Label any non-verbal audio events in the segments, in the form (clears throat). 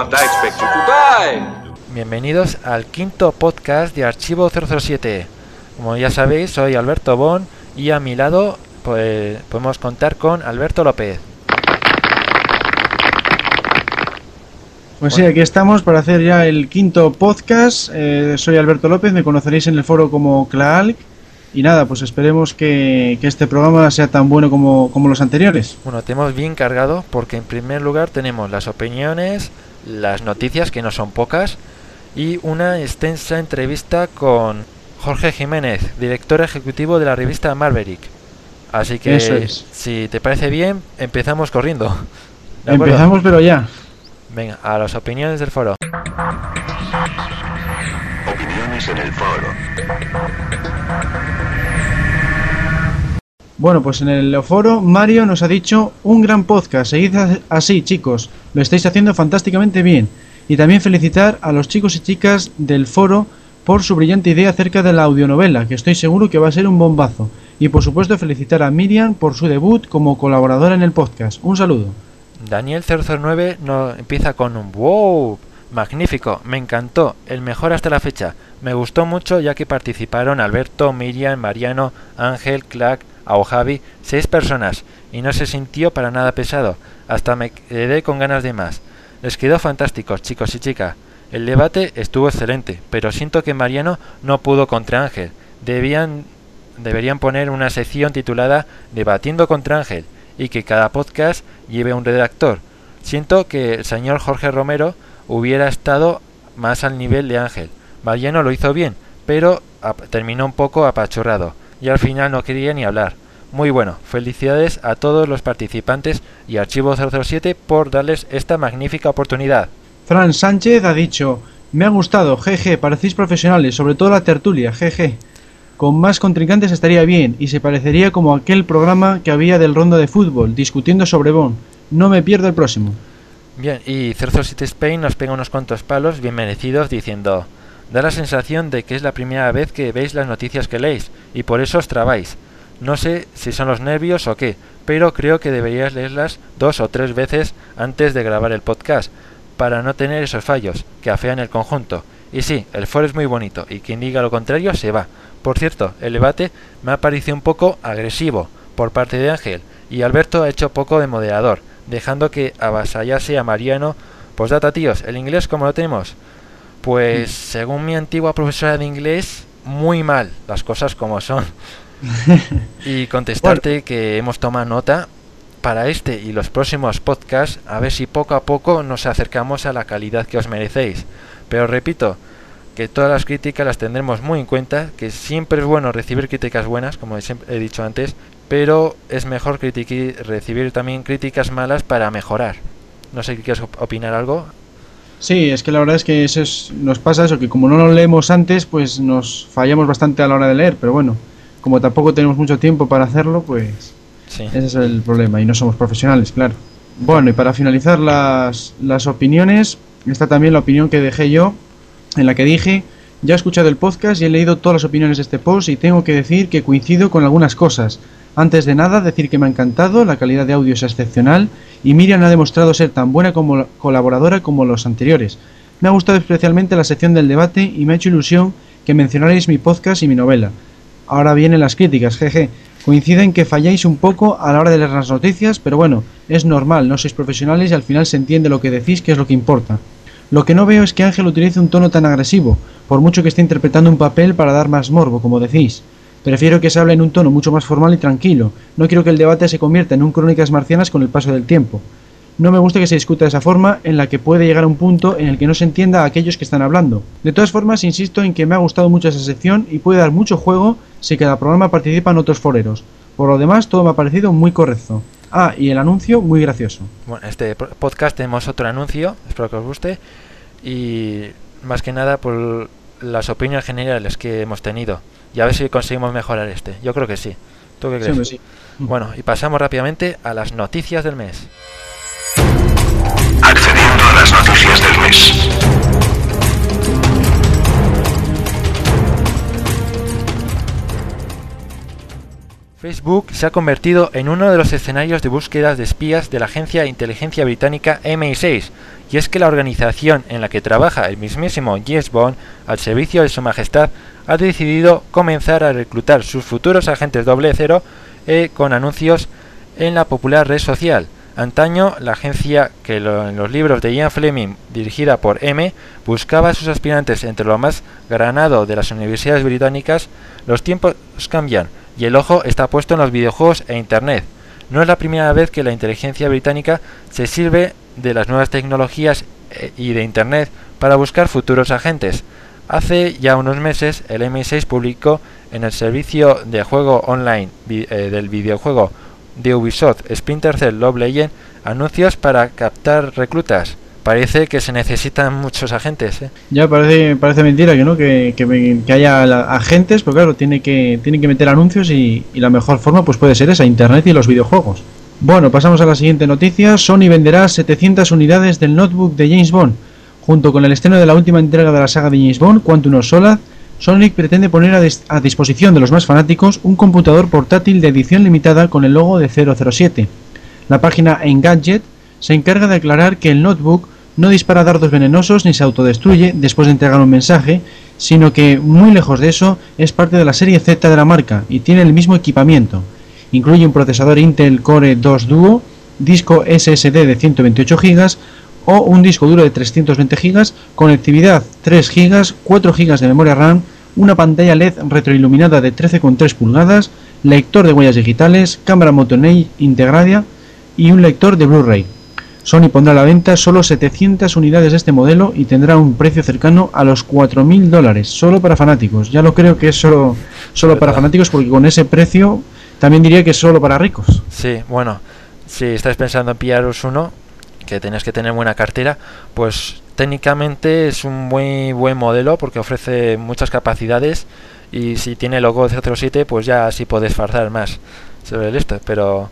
I expect you to die. Bienvenidos al quinto podcast de Archivo 007. Como ya sabéis, soy Alberto Bon y a mi lado pues, podemos contar con Alberto López. Pues sí, aquí estamos para hacer ya el quinto podcast. Eh, soy Alberto López, me conoceréis en el foro como Claalc. Y nada, pues esperemos que, que este programa sea tan bueno como, como los anteriores. Bueno, tenemos bien cargado porque en primer lugar tenemos las opiniones, las noticias, que no son pocas, y una extensa entrevista con Jorge Jiménez, director ejecutivo de la revista Marverick. Así que, Eso es. si te parece bien, empezamos corriendo. Empezamos, pero ya. Venga, a las opiniones del foro. Opiniones en el foro. Bueno, pues en el foro Mario nos ha dicho un gran podcast. Seguid así, chicos. Lo estáis haciendo fantásticamente bien. Y también felicitar a los chicos y chicas del foro por su brillante idea acerca de la audionovela, que estoy seguro que va a ser un bombazo. Y por supuesto felicitar a Miriam por su debut como colaboradora en el podcast. Un saludo. Daniel 009 no, empieza con un wow, magnífico, me encantó, el mejor hasta la fecha. Me gustó mucho ya que participaron Alberto, Miriam, Mariano, Ángel, Clack, Javi, seis personas y no se sintió para nada pesado. Hasta me quedé con ganas de más. Les quedó fantásticos, chicos y chicas. El debate estuvo excelente, pero siento que Mariano no pudo contra Ángel. Deberían poner una sección titulada Debatiendo contra Ángel y que cada podcast lleve un redactor. Siento que el señor Jorge Romero hubiera estado más al nivel de Ángel. Mariano lo hizo bien, pero terminó un poco apachurrado y al final no quería ni hablar. Muy bueno, felicidades a todos los participantes y Archivo 007 por darles esta magnífica oportunidad. Fran Sánchez ha dicho, me ha gustado, jeje, parecéis profesionales, sobre todo la tertulia, jeje. Con más contrincantes estaría bien, y se parecería como aquel programa que había del rondo de fútbol, discutiendo sobre Bon. No me pierdo el próximo. Bien, y 007 Spain nos pega unos cuantos palos bien merecidos diciendo, da la sensación de que es la primera vez que veis las noticias que leéis y por eso os trabáis. No sé si son los nervios o qué, pero creo que deberías leerlas dos o tres veces antes de grabar el podcast, para no tener esos fallos que afean el conjunto. Y sí, el foro es muy bonito, y quien diga lo contrario se va. Por cierto, el debate me ha parecido un poco agresivo por parte de Ángel, y Alberto ha hecho poco de moderador, dejando que avasallase a Mariano. Pues data tíos, ¿el inglés cómo lo tenemos? Pues según mi antigua profesora de inglés, muy mal, las cosas como son. (laughs) y contestarte que hemos tomado nota para este y los próximos podcasts, a ver si poco a poco nos acercamos a la calidad que os merecéis. Pero repito, que todas las críticas las tendremos muy en cuenta, que siempre es bueno recibir críticas buenas, como he dicho antes, pero es mejor recibir también críticas malas para mejorar. No sé si quieres op- opinar algo. Sí, es que la verdad es que eso es- nos pasa eso, que como no lo leemos antes, pues nos fallamos bastante a la hora de leer, pero bueno, como tampoco tenemos mucho tiempo para hacerlo, pues Sí. ese es el problema, y no somos profesionales, claro. Bueno, y para finalizar las, las opiniones, está también la opinión que dejé yo, en la que dije, ya he escuchado el podcast y he leído todas las opiniones de este post y tengo que decir que coincido con algunas cosas. Antes de nada, decir que me ha encantado, la calidad de audio es excepcional y Miriam ha demostrado ser tan buena como colaboradora como los anteriores. Me ha gustado especialmente la sección del debate y me ha hecho ilusión que mencionarais mi podcast y mi novela. Ahora vienen las críticas, jeje. Coinciden que falláis un poco a la hora de leer las noticias, pero bueno, es normal, no sois profesionales y al final se entiende lo que decís, que es lo que importa. Lo que no veo es que Ángel utilice un tono tan agresivo, por mucho que esté interpretando un papel para dar más morbo, como decís. Prefiero que se hable en un tono mucho más formal y tranquilo. No quiero que el debate se convierta en un crónicas marcianas con el paso del tiempo. No me gusta que se discuta de esa forma en la que puede llegar a un punto en el que no se entienda a aquellos que están hablando. De todas formas, insisto en que me ha gustado mucho esa sección y puede dar mucho juego si cada programa participan otros foreros. Por lo demás, todo me ha parecido muy correcto. Ah, y el anuncio muy gracioso. Bueno, este podcast tenemos otro anuncio, espero que os guste. Y más que nada por las opiniones generales que hemos tenido. Y a ver si conseguimos mejorar este. Yo creo que sí. ¿Tú qué Sí, crees? hombre, sí. Bueno, y pasamos rápidamente a las noticias del mes. Accediendo a las noticias del mes. Facebook se ha convertido en uno de los escenarios de búsquedas de espías de la agencia de inteligencia británica MI6, y es que la organización en la que trabaja el mismísimo James Bond al servicio de su majestad ha decidido comenzar a reclutar sus futuros agentes doble cero eh, con anuncios en la popular red social. Antaño, la agencia que en los libros de Ian Fleming, dirigida por M, buscaba a sus aspirantes entre lo más granado de las universidades británicas, los tiempos cambian y el ojo está puesto en los videojuegos e Internet. No es la primera vez que la inteligencia británica se sirve de las nuevas tecnologías eh, y de Internet para buscar futuros agentes. Hace ya unos meses el MI6 publicó en el servicio de juego online eh, del videojuego de Ubisoft Splinter Cell Love Legend anuncios para captar reclutas. Parece que se necesitan muchos agentes. ¿eh? Ya parece parece mentira que no que, que, haya agentes, pero claro, tiene que tiene que meter anuncios y, y, la mejor forma pues puede ser esa, internet y los videojuegos. Bueno, pasamos a la siguiente noticia. Sony venderá 700 unidades del notebook de James Bond. Junto con el estreno de la última entrega de la saga de James Bond, Quantum of Solace, Sonic pretende poner a, disposición de los más fanáticos un computador portátil de edición limitada con el logo de 007. La página Engadget se encarga de aclarar que el notebook no dispara dardos venenosos ni se autodestruye después de entregar un mensaje, sino que, muy lejos de eso, es parte de la serie Z de la marca y tiene el mismo equipamiento. Incluye un procesador Intel Core 2 Duo, disco SSD de 128 GB o un disco duro de 320 GB, conectividad 3 GB, 4 GB de memoria RAM, una pantalla LED retroiluminada de 13,3 pulgadas, lector de huellas digitales, cámara Motonei integrada y un lector de Blu-ray. Sony pondrá a la venta solo 700 unidades de este modelo y tendrá un precio cercano a los 4.000 dólares, solo para fanáticos. Ya lo creo que es solo, solo para fanáticos porque con ese precio también diría que es solo para ricos. Sí, bueno, si estáis pensando en pillaros uno, que tenéis que tener buena cartera, pues técnicamente es un muy buen modelo porque ofrece muchas capacidades y si tiene logo 007 pues ya sí podéis farzar más sobre el esto, pero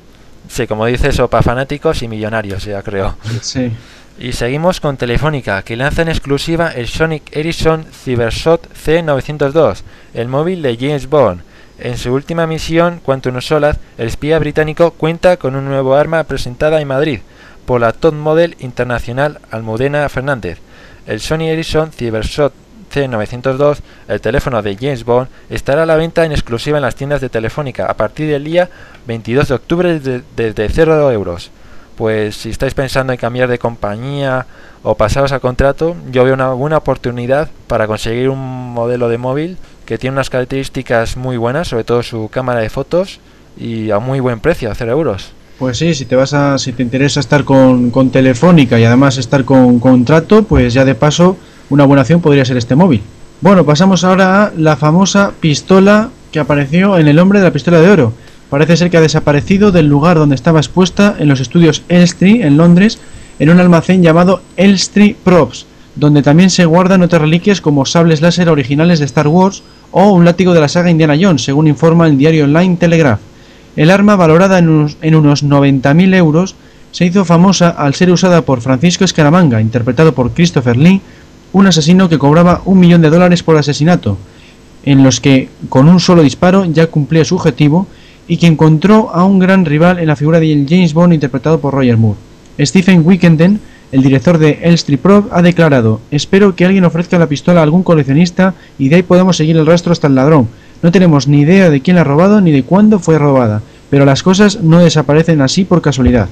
Sí, como dices, eso para fanáticos y millonarios, ya creo. Sí. (laughs) Y seguimos con Telefónica, que lanza en exclusiva el Sonic Ericsson Cybershot C902, el móvil de James Bond. En su última misión, Quantum Solace, el espía británico cuenta con un nuevo arma presentada en Madrid por la top model internacional Almudena Fernández. El Sony Ericsson Cybershot C902, el teléfono de James Bond, estará a la venta en exclusiva en las tiendas de Telefónica a partir del día 22 de octubre desde 0 euros. Pues si estáis pensando en cambiar de compañía o pasaros a contrato, yo veo una buena oportunidad para conseguir un modelo de móvil que tiene unas características muy buenas, sobre todo su cámara de fotos y a muy buen precio, a 0 euros. Pues sí, si te vas a, si te interesa estar con, con Telefónica y además estar con contrato, pues ya de paso una buena opción podría ser este móvil. Bueno, pasamos ahora a la famosa pistola que apareció en el hombre de la pistola de oro. Parece ser que ha desaparecido del lugar donde estaba expuesta en los estudios Elstree, en Londres, en un almacén llamado Elstree Props, donde también se guardan otras reliquias como sables láser originales de Star Wars o un látigo de la saga Indiana Jones, según informa el diario online Telegraph. El arma, valorada en unos, en unos 90.000 euros, se hizo famosa al ser usada por Francisco Escaramanga, interpretado por Christopher Lee, un asesino que cobraba un millón de dólares por asesinato, en los que con un solo disparo ya cumplía su objetivo y que encontró a un gran rival en la figura de James Bond interpretado por Roger Moore. Stephen Wickenden, el director de Elstree Pro, ha declarado, espero que alguien ofrezca la pistola a algún coleccionista y de ahí podamos seguir el rastro hasta el ladrón. No tenemos ni idea de quién la ha robado ni de cuándo fue robada, pero las cosas no desaparecen así por casualidad.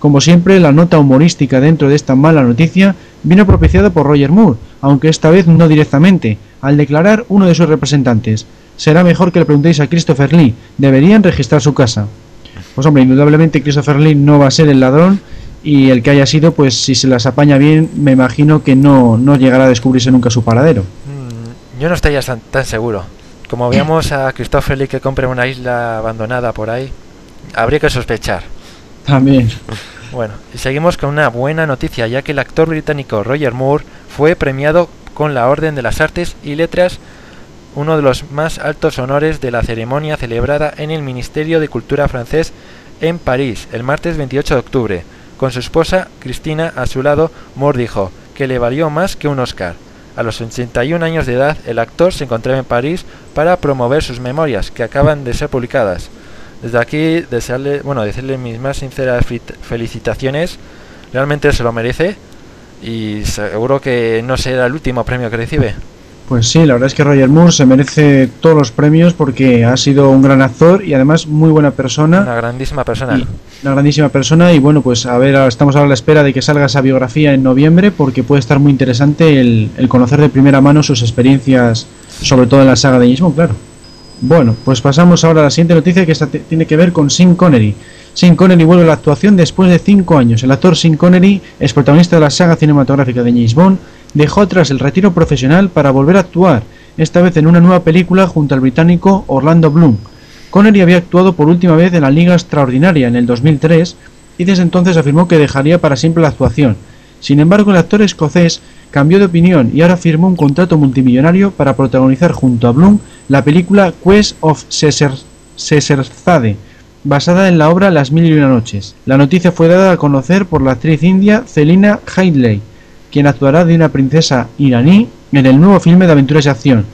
Como siempre, la nota humorística dentro de esta mala noticia vino propiciada por Roger Moore, aunque esta vez no directamente, al declarar uno de sus representantes. Será mejor que le preguntéis a Christopher Lee, deberían registrar su casa. Pues hombre, indudablemente Christopher Lee no va a ser el ladrón y el que haya sido, pues si se las apaña bien, me imagino que no, no llegará a descubrirse nunca su paradero. Mm, yo no tan, tan seguro. Como veamos a Christopher Lee que compre una isla abandonada por ahí, habría que sospechar. También. Bueno, y seguimos con una buena noticia, ya que el actor británico Roger Moore fue premiado con la Orden de las Artes y Letras, uno de los más altos honores de la ceremonia celebrada en el Ministerio de Cultura francés en París el martes 28 de octubre. Con su esposa, Cristina, a su lado, Moore dijo que le valió más que un Oscar. A los 81 años de edad, el actor se encontraba en París para promover sus memorias, que acaban de ser publicadas. Desde aquí, desearle, bueno, decirle mis más sinceras felicitaciones. Realmente se lo merece y seguro que no será el último premio que recibe. Pues sí, la verdad es que Roger Moore se merece todos los premios porque ha sido un gran actor y además muy buena persona. Una grandísima persona. una grandísima persona y bueno, pues a ver, estamos ahora a la espera de que salga esa biografía en noviembre porque puede estar muy interesante el, conocer de primera mano sus experiencias, sobre todo en la saga de James claro. Bueno, pues pasamos ahora a la siguiente noticia que tiene que ver con Sean Connery. Sean Connery vuelve a la actuación después de cinco años. El actor Sean Connery es protagonista de la saga cinematográfica de James Bond dejó atrás el retiro profesional para volver a actuar, esta vez en una nueva película junto al británico Orlando Bloom. Connery había actuado por última vez en la Liga Extraordinaria en el 2003 y desde entonces afirmó que dejaría para siempre la actuación. Sin embargo, el actor escocés cambió de opinión y ahora firmó un contrato multimillonario para protagonizar junto a Bloom la película Quest of Caesarzade, basada en la obra Las Mil y Una Noches. La noticia fue dada a conocer por la actriz india Celina Haitley, quien actuará de una princesa iraní en el nuevo filme de aventuras y acción.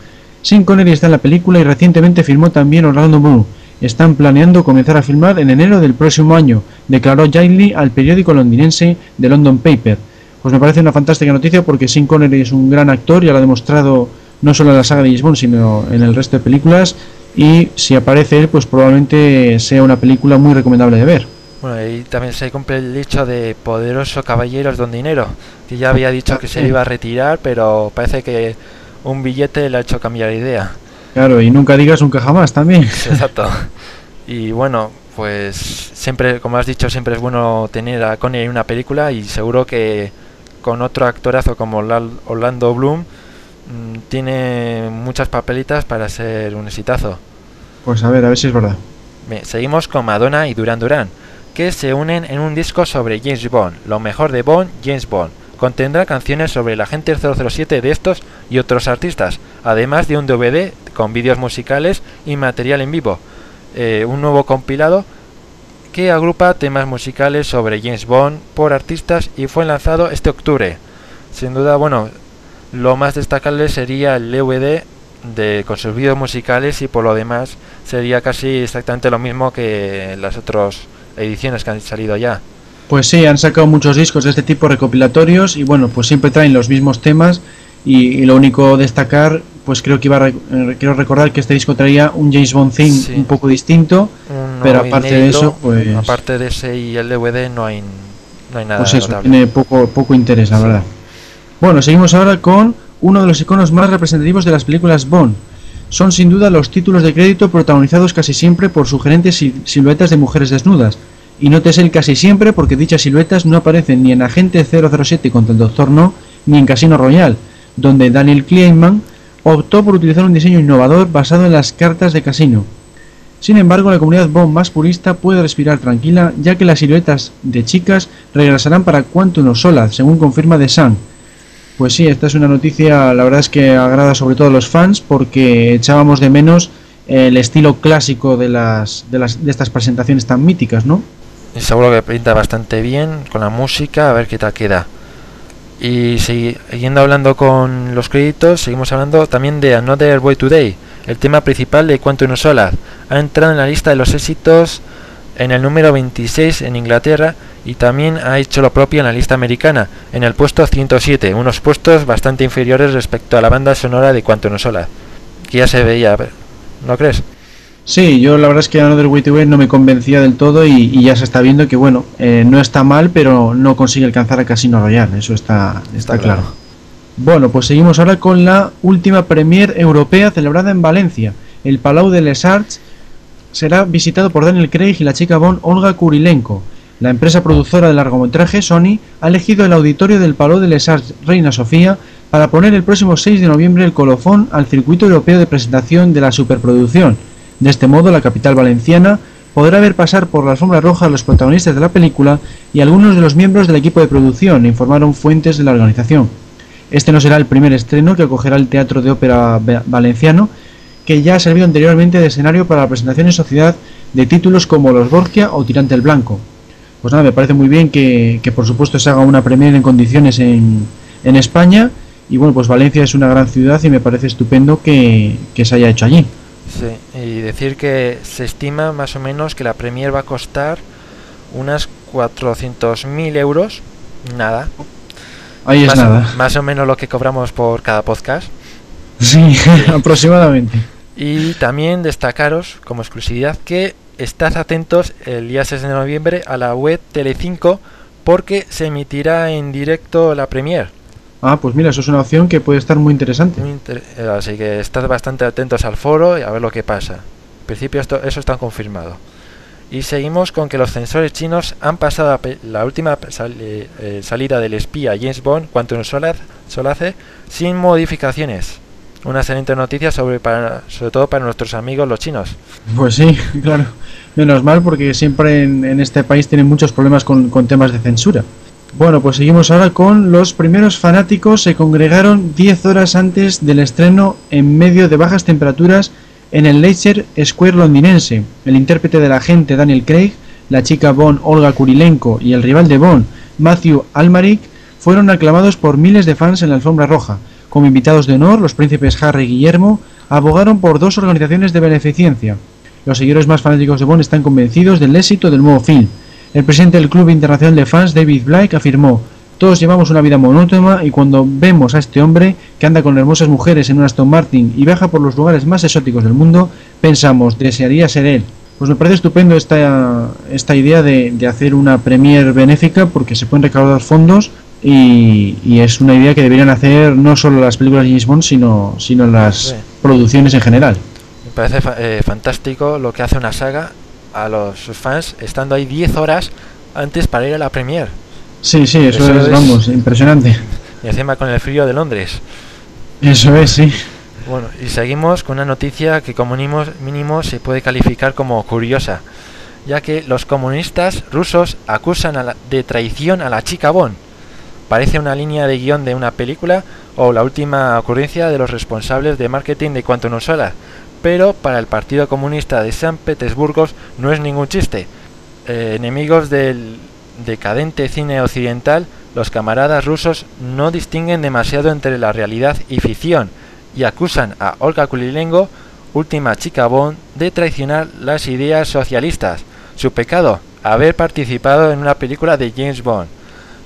Sin Connery está en la película y recientemente firmó también Orlando Bloom. Están planeando comenzar a filmar en enero del próximo año, declaró Jailey al periódico londinense The London Paper. Pues me parece una fantástica noticia porque Sin Connery es un gran actor, ya lo ha demostrado no solo en la saga de James Bond, sino en el resto de películas. Y si aparece él, pues probablemente sea una película muy recomendable de ver. Bueno, y también se cumple el dicho de poderoso caballeros don dinero, que ya había dicho que se iba a retirar, pero parece que un billete le ha hecho cambiar de idea. Claro, y nunca digas nunca jamás también. Exacto. Y bueno, pues siempre, como has dicho, siempre es bueno tener a Connie en una película y seguro que con otro actorazo como Orlando Bloom mm, tiene muchas papelitas para ser un exitazo. Pues a ver, a ver si es verdad. seguimos con Madonna y Duran Duran que se unen en un disco sobre James Bond, lo mejor de Bond, James Bond. Contendrá canciones sobre el agente 007 de estos y otros artistas, además de un DVD con vídeos musicales y material en vivo. Eh, un nuevo compilado que agrupa temas musicales sobre James Bond por artistas y fue lanzado este octubre. Sin duda, bueno, lo más destacable sería el DVD de, con sus vídeos musicales y por lo demás sería casi exactamente lo mismo que las otros ediciones que han salido ya. Pues sí, han sacado muchos discos de este tipo recopilatorios y bueno, pues siempre traen los mismos temas y, lo único destacar, pues creo que iba a eh, quiero recordar que este disco traía un James Bond theme un poco distinto, pero aparte de eso, pues aparte de ese y el DVD no hay no hay nada Pues eso, tiene poco poco interés, la verdad. Bueno, seguimos ahora con uno de los iconos más representativos de las películas Bond. Son sin duda los títulos de crédito protagonizados casi siempre por sugerentes siluetas de mujeres desnudas, y nótese el casi siempre porque dichas siluetas no aparecen ni en Agente 007 contra el Doctor No, ni en Casino Royale, donde Daniel Kleinman optó por utilizar un diseño innovador basado en las cartas de casino. Sin embargo, la comunidad Bond más purista puede respirar tranquila, ya que las siluetas de chicas regresarán para Quantum of Solace, según confirma The Sun. Pues sí, esta es una noticia, la verdad es que agrada sobre todo a los fans, porque echábamos de menos el estilo clásico de, las, de, las, de estas presentaciones tan míticas, ¿no? Y seguro que pinta bastante bien con la música, a ver qué tal queda. Y siguiendo hablando con los créditos, seguimos hablando también de Another Boy Today, el tema principal de Quantum Solar. Ha entrado en la lista de los éxitos en el número 26 en Inglaterra y también ha hecho lo propio en la lista americana, en el puesto 107, unos puestos bastante inferiores respecto a la banda sonora de Quantum Solar, que ya se veía, ¿no crees? Sí, yo la verdad es que Another Way to no me convencía del todo y, ya se está viendo que, bueno, eh, no está mal, pero no consigue alcanzar a Casino Royale, eso está, está, claro. Bueno, pues seguimos ahora con la última premier europea celebrada en Valencia. El Palau de Les Arts será visitado por Daniel Craig y la chica Bond Olga Kurilenko. La empresa productora de largometraje Sony ha elegido el auditorio del Palau de Les Arts Reina Sofía para poner el próximo 6 de noviembre el colofón al circuito europeo de presentación de la superproducción de este modo, la capital valenciana podrá ver pasar por la alfombra roja a los protagonistas de la película y algunos de los miembros del equipo de producción, informaron fuentes de la organización. Este no será el primer estreno que acogerá el Teatro de Ópera Valenciano, que ya ha servido anteriormente de escenario para la presentación en sociedad de títulos como Los Borgia o Tirante el Blanco. Pues nada, me parece muy bien que, por supuesto se haga una premier en condiciones en, en, España y bueno, pues Valencia es una gran ciudad y me parece estupendo que se haya hecho allí. Sí, y decir que se estima más o menos que la Premier va a costar unas 400.000 euros. Nada. Ahí es más, nada. Más o menos lo que cobramos por cada podcast. Sí, (laughs) aproximadamente. Y también destacaros como exclusividad que estad atentos el día 6 de noviembre a la web Telecinco porque se emitirá en directo la Premier. Ah, pues mira, eso es una opción que puede estar muy interesante. Muy inter- eh, Así que estad bastante atentos al foro y a ver lo que pasa. En principio esto, eso está confirmado. Y seguimos con que los censores chinos han pasado la, última sal- eh, eh, salida del espía James Bond, Quantum Solace, Solace, sin modificaciones. Una excelente noticia sobre, para, sobre todo para nuestros amigos los chinos. Pues sí, claro. Menos mal porque siempre en, este país tienen muchos problemas con, con temas de censura. Bueno, pues seguimos ahora con los primeros fanáticos se congregaron 10 horas antes del estreno en medio de bajas temperaturas en el Leicester Square londinense. El intérprete del agente Daniel Craig, la chica Bond Olga Kurilenko y el rival de Bond, Matthew Almaric, fueron aclamados por miles de fans en la alfombra roja. Como invitados de honor, los príncipes Harry y Guillermo abogaron por dos organizaciones de beneficencia. Los seguidores más fanáticos de Bond están convencidos del éxito del nuevo film. El presidente del Club Internacional de Fans, David Blake, afirmó: Todos llevamos una vida monótona y cuando vemos a este hombre que anda con hermosas mujeres en un Aston Martin y viaja por los lugares más exóticos del mundo, pensamos, desearía ser él. Pues me parece estupendo esta, esta idea de, de hacer una premier benéfica porque se pueden recaudar fondos y, y es una idea que deberían hacer no solo las películas de James Bond, sino, sino las Sí. producciones en general. Me parece eh, fantástico lo que hace una saga a los sus fans estando ahí 10 horas antes para ir a la Premier. Sí, sí, eso, Eso es, es- vamos, impresionante. Y encima con el frío de Londres. Eso es, sí. Bueno, y seguimos con una noticia que como mínimo, mínimo se puede calificar como curiosa, ya que los comunistas rusos acusan a la- de traición a la chica Bond. Parece una línea de guion de una película o la última ocurrencia de los responsables de marketing de Quantum Solar, pero para el Partido Comunista de San Petersburgo no es ningún chiste. Eh, enemigos del decadente cine occidental, los camaradas rusos no distinguen demasiado entre la realidad y ficción y acusan a Olga Kulilenko, última chica Bond, de traicionar las ideas socialistas. Su pecado, haber participado en una película de James Bond.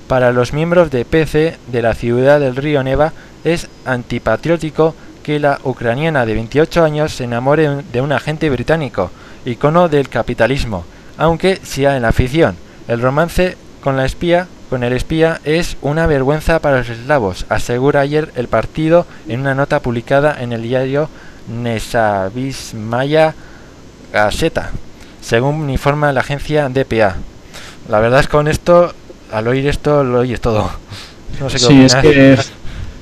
Para los miembros de PC de la ciudad del río Neva es antipatriótico que la ucraniana de 28 años se enamore de un agente británico, icono del capitalismo, aunque sea en la ficción. El romance con la espía, con el espía, es una vergüenza para los eslavos, asegura ayer el partido en una nota publicada en el diario Nesavismaya Gazeta, según informa la agencia DPA. La verdad es que con esto, al oír esto, lo oyes todo. No sé qué Sí, es que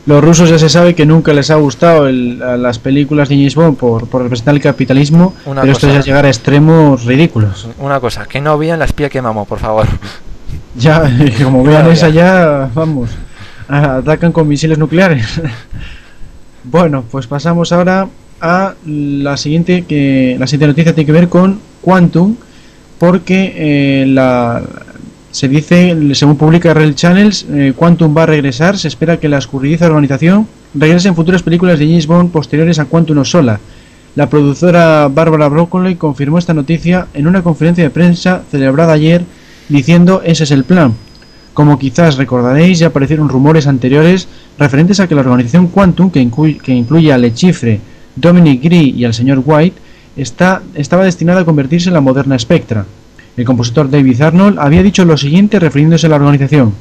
los rusos ya se sabe que nunca les ha gustado el- a las películas de James Bond por, por representar el capitalismo, Una pero esto cosa- ya llegar a extremos ridículos. Una cosa, que no vean la espía que mamó, por favor. Ya, (laughs) como vean esa ya. vamos, atacan con misiles nucleares. (laughs) bueno, pues pasamos ahora a la siguiente que la siguiente noticia tiene que ver con Quantum, porque eh, la se dice, según publica Real Channels, eh, Quantum va a regresar. Se espera que la escurridiza organización regrese en futuras películas de James Bond posteriores a Quantum o Sola. La productora Barbara Broccoli confirmó esta noticia en una conferencia de prensa celebrada ayer diciendo ese es el plan. Como quizás recordaréis, ya aparecieron rumores anteriores referentes a que la organización Quantum, que, incluye, que incluye a Le Chiffre, Dominic Gree y al señor White, está, estaba destinada a convertirse en la moderna Spectra. El compositor David Arnold había dicho lo siguiente refiriéndose a la organización.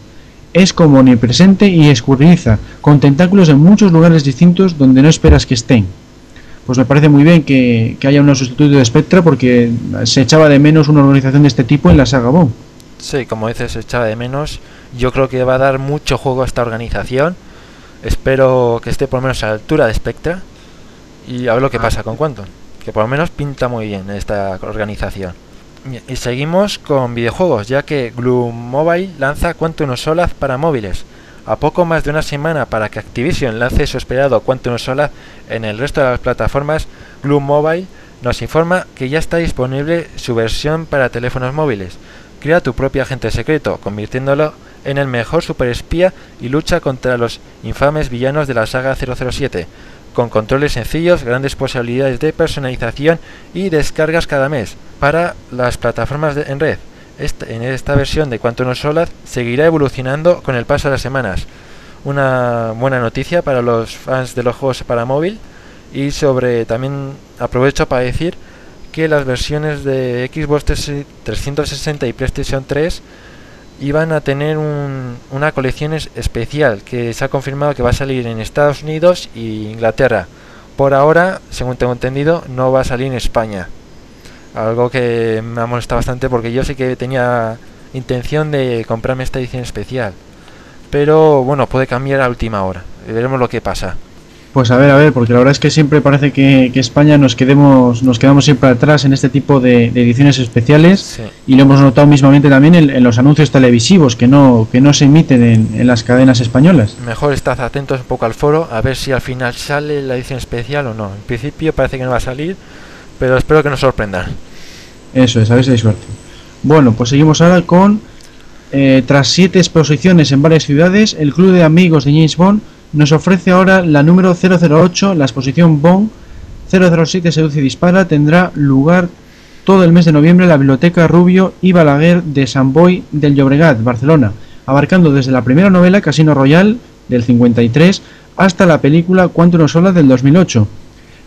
Es como omnipresente y escurridiza, con tentáculos en muchos lugares distintos donde no esperas que estén. Pues me parece muy bien que, que haya un sustituto de Spectra porque se echaba de menos una organización de este tipo en la saga Bond. Sí, como dices, se echaba de menos. Yo creo que va a dar mucho juego a esta organización. Espero que esté por lo menos a la altura de Spectra. Y a ver lo que pasa con Quantum. Que por lo menos pinta muy bien esta organización. Y seguimos con videojuegos, ya que Glue Mobile lanza Quantum Solaz para móviles. A poco más de una semana para que Activision lance su esperado Quantum Solaz en el resto de las plataformas, Glue Mobile nos informa que ya está disponible su versión para teléfonos móviles. Crea tu propio agente secreto, convirtiéndolo en el mejor superespía y lucha contra los infames villanos de la saga 007. Con controles sencillos, grandes posibilidades de personalización y descargas cada mes para las plataformas de- en red. Esta- en esta versión de Quantum Solar seguirá evolucionando con el paso de las semanas. Una buena noticia para los fans de los juegos para móvil y sobre también aprovecho para decir que las versiones de Xbox 360 y PlayStation 3 iban a tener un- una colección es- especial que se ha confirmado que va a salir en Estados Unidos e Inglaterra. Por ahora, según tengo entendido, no va a salir en España. Algo que me ha molestado bastante porque yo sí que tenía intención de comprarme esta edición especial. Pero bueno, puede cambiar a última hora. Veremos lo que pasa. Pues a ver, a ver, porque la verdad es que siempre parece que, que España nos quedemos, nos quedamos siempre atrás en este tipo de, de ediciones especiales Sí. y lo hemos notado mismamente también en, en los anuncios televisivos que no, que no se emiten en, en las cadenas españolas. Mejor estad atentos un poco al foro a ver si al final sale la edición especial o no. En principio parece que no va a salir, pero espero que nos sorprendan. Eso es, a ver si hay suerte. Bueno, pues seguimos ahora con, eh, tras siete exposiciones en varias ciudades, el Club de Amigos de James Bond nos ofrece ahora la número 008, la exposición Bond 007 Seduce y Dispara, tendrá lugar todo el mes de noviembre en la Biblioteca Rubio y Balaguer de San Boi del Llobregat, Barcelona, abarcando desde la primera novela Casino Royal del 53 hasta la película Quantum of Solace del 2008.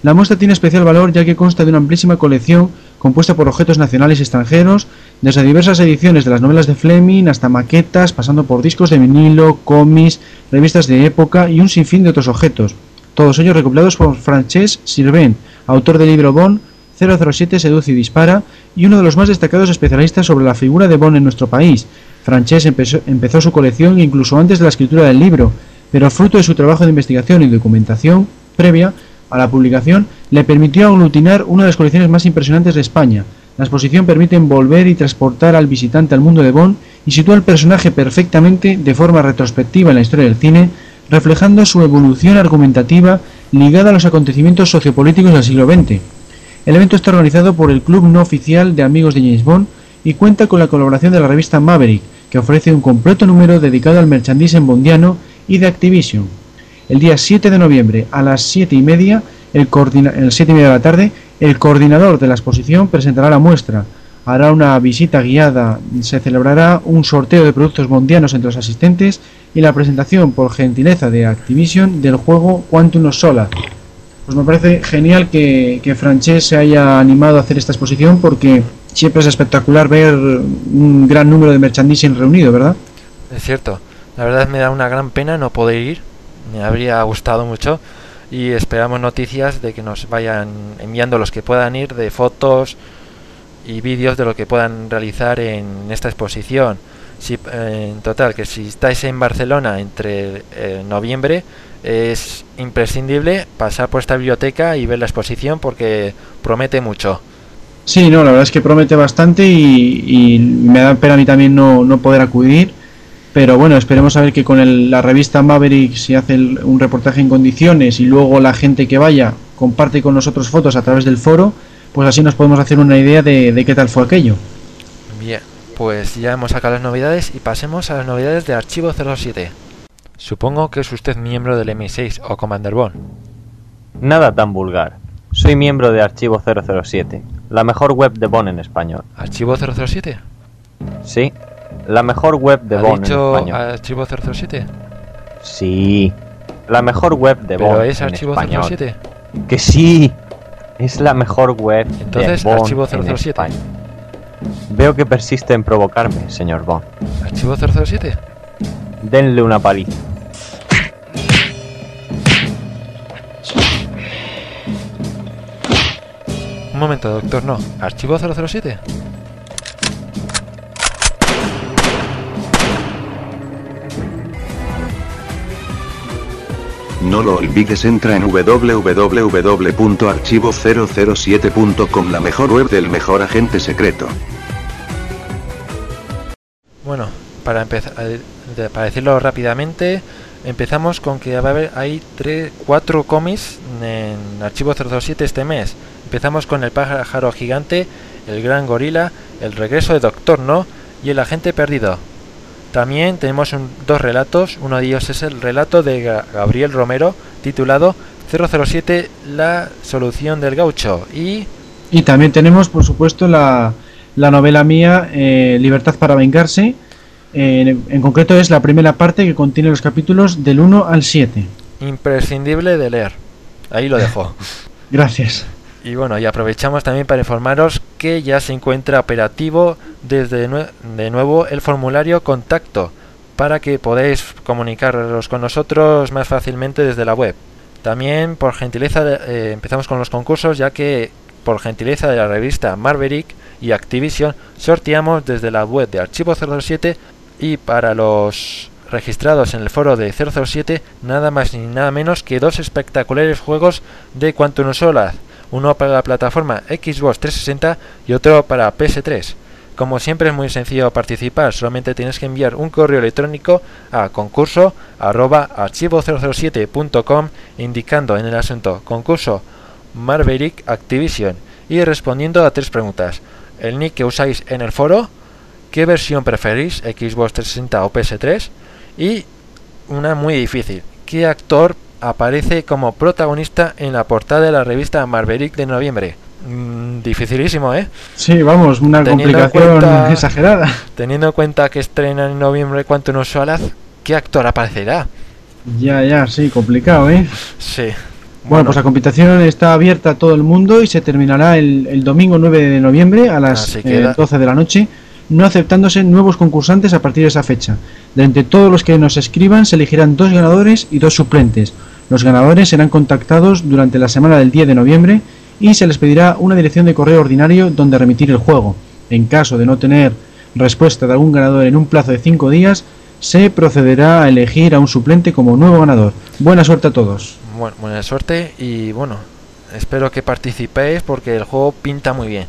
La muestra tiene especial valor ya que consta de una amplísima colección compuesta por objetos nacionales y extranjeros, desde diversas ediciones de las novelas de Fleming hasta maquetas, pasando por discos de vinilo, cómics, revistas de época y un sinfín de otros objetos. Todos ellos recopilados por Francesc Sirvent, autor del libro Bond 007 Seduce y Dispara y uno de los más destacados especialistas sobre la figura de Bond en nuestro país. Francesc empezó, empezó su colección incluso antes de la escritura del libro, pero fruto de su trabajo de investigación y documentación previa a la publicación le permitió aglutinar una de las colecciones más impresionantes de España. La exposición permite envolver y transportar al visitante al mundo de Bond y sitúa al personaje perfectamente de forma retrospectiva en la historia del cine, reflejando su evolución argumentativa ligada a los acontecimientos sociopolíticos del siglo XX. El evento está organizado por el Club No Oficial de Amigos de James Bond y cuenta con la colaboración de la revista Maverick, que ofrece un completo número dedicado al merchandising bondiano y de Activision. El día 7 de noviembre a las 7 y media, el las 7 y media de la tarde, el coordinador de la exposición presentará la muestra, hará una visita guiada, se celebrará un sorteo de productos bondianos entre los asistentes y la presentación por gentileza de Activision del juego Quantum of Solar. Pues me parece genial que, que Francesc se haya animado a hacer esta exposición porque siempre es espectacular ver un gran número de merchandising reunido, ¿verdad? Es cierto. La verdad me da una gran pena no poder ir. Me habría gustado mucho. Y esperamos noticias de que nos vayan enviando los que puedan ir de fotos y vídeos de lo que puedan realizar en esta exposición. Si, eh, en total, que si estáis en Barcelona entre eh, noviembre, es imprescindible pasar por esta biblioteca y ver la exposición porque promete mucho. Sí, no, la verdad es que promete bastante y, y me da pena a mí también no, no poder acudir. Pero bueno, esperemos a ver que con el- la revista Maverick se hace el- un reportaje en condiciones y luego la gente que vaya comparte con nosotros fotos a través del foro, pues así nos podemos hacer una idea de, de qué tal fue aquello. Bien, pues ya hemos sacado las novedades y pasemos a las novedades de Archivo 07. Supongo que es usted miembro del MI6 o Commander Bond. Nada tan vulgar. Soy miembro de Archivo 007, la mejor web de Bonn en español. ¿Archivo 007? Sí, la mejor web de ¿Ha Bonn en dicho español. Archivo 007? Sí, la mejor web de ¿Pero Bonn es en Archivo español. 07? Que sí, es la mejor web Entonces, de Bonn Archivo en 007. España. Veo que persiste en provocarme, señor Bond. ¿Archivo 007? Denle una paliza. Un momento, doctor, no. ¿Archivo 007? No lo olvides, entra en www.archivo007.com, la mejor web del mejor agente secreto. Bueno, para para decirlo rápidamente, empezamos con que va a haber hay tres, cuatro cómics en Archivo 007 este mes. Empezamos con el pájaro gigante, el gran gorila, el regreso de Doctor No y el agente perdido. También tenemos un- dos relatos, uno de ellos es el relato de Ga- Gabriel Romero titulado 007 La solución del gaucho y Y también tenemos, por supuesto, la, la novela mía, eh, Libertad para vengarse. Eh, en, en concreto es la primera parte que contiene los capítulos del 1 al 7. imprescindible de leer. Ahí lo dejo. (laughs) Gracias. Y bueno, y aprovechamos también para informaros ya se encuentra operativo desde de nuevo el formulario contacto para que podáis comunicaros con nosotros más fácilmente desde la web. También por gentileza eh, empezamos con los concursos ya que por gentileza de la revista Marverick y Activision sorteamos desde la web de Archivo 007 y para los registrados en el foro de 007 nada más ni nada menos que dos espectaculares juegos de Quantum of Solace, uno para la plataforma Xbox 360 y otro para PS3. Como siempre es muy sencillo participar, solamente tienes que enviar un correo electrónico a concurso arroba archivo007.com indicando en el asunto concurso Marverick Activision y respondiendo a tres preguntas. El nick que usáis en el foro, qué versión preferís, Xbox 360 o PS3 y una muy difícil, qué actor aparece como protagonista en la portada de la revista Marverick de noviembre. Mm, dificilísimo, ¿eh? Sí, vamos, una Teniendo en complicación cuenta- (laughs) exagerada. Teniendo en cuenta que estrena en noviembre Quantum of Solace, ¿qué actor aparecerá? Ya, ya, sí, complicado, ¿eh? Sí. Bueno, pues la competición está abierta a todo el mundo y se terminará el, el domingo 9 de noviembre a las eh, queda. 12 de la noche, no aceptándose nuevos concursantes a partir de esa fecha. De entre todos los que nos escriban se elegirán dos ganadores y dos suplentes. Los ganadores serán contactados durante la semana del 10 de noviembre y se les pedirá una dirección de correo ordinario donde remitir el juego. En caso de no tener respuesta de algún ganador en un plazo de 5 días, se procederá a elegir a un suplente como nuevo ganador. Buena suerte a todos. Bueno, buena suerte y bueno, espero que participéis porque el juego pinta muy bien.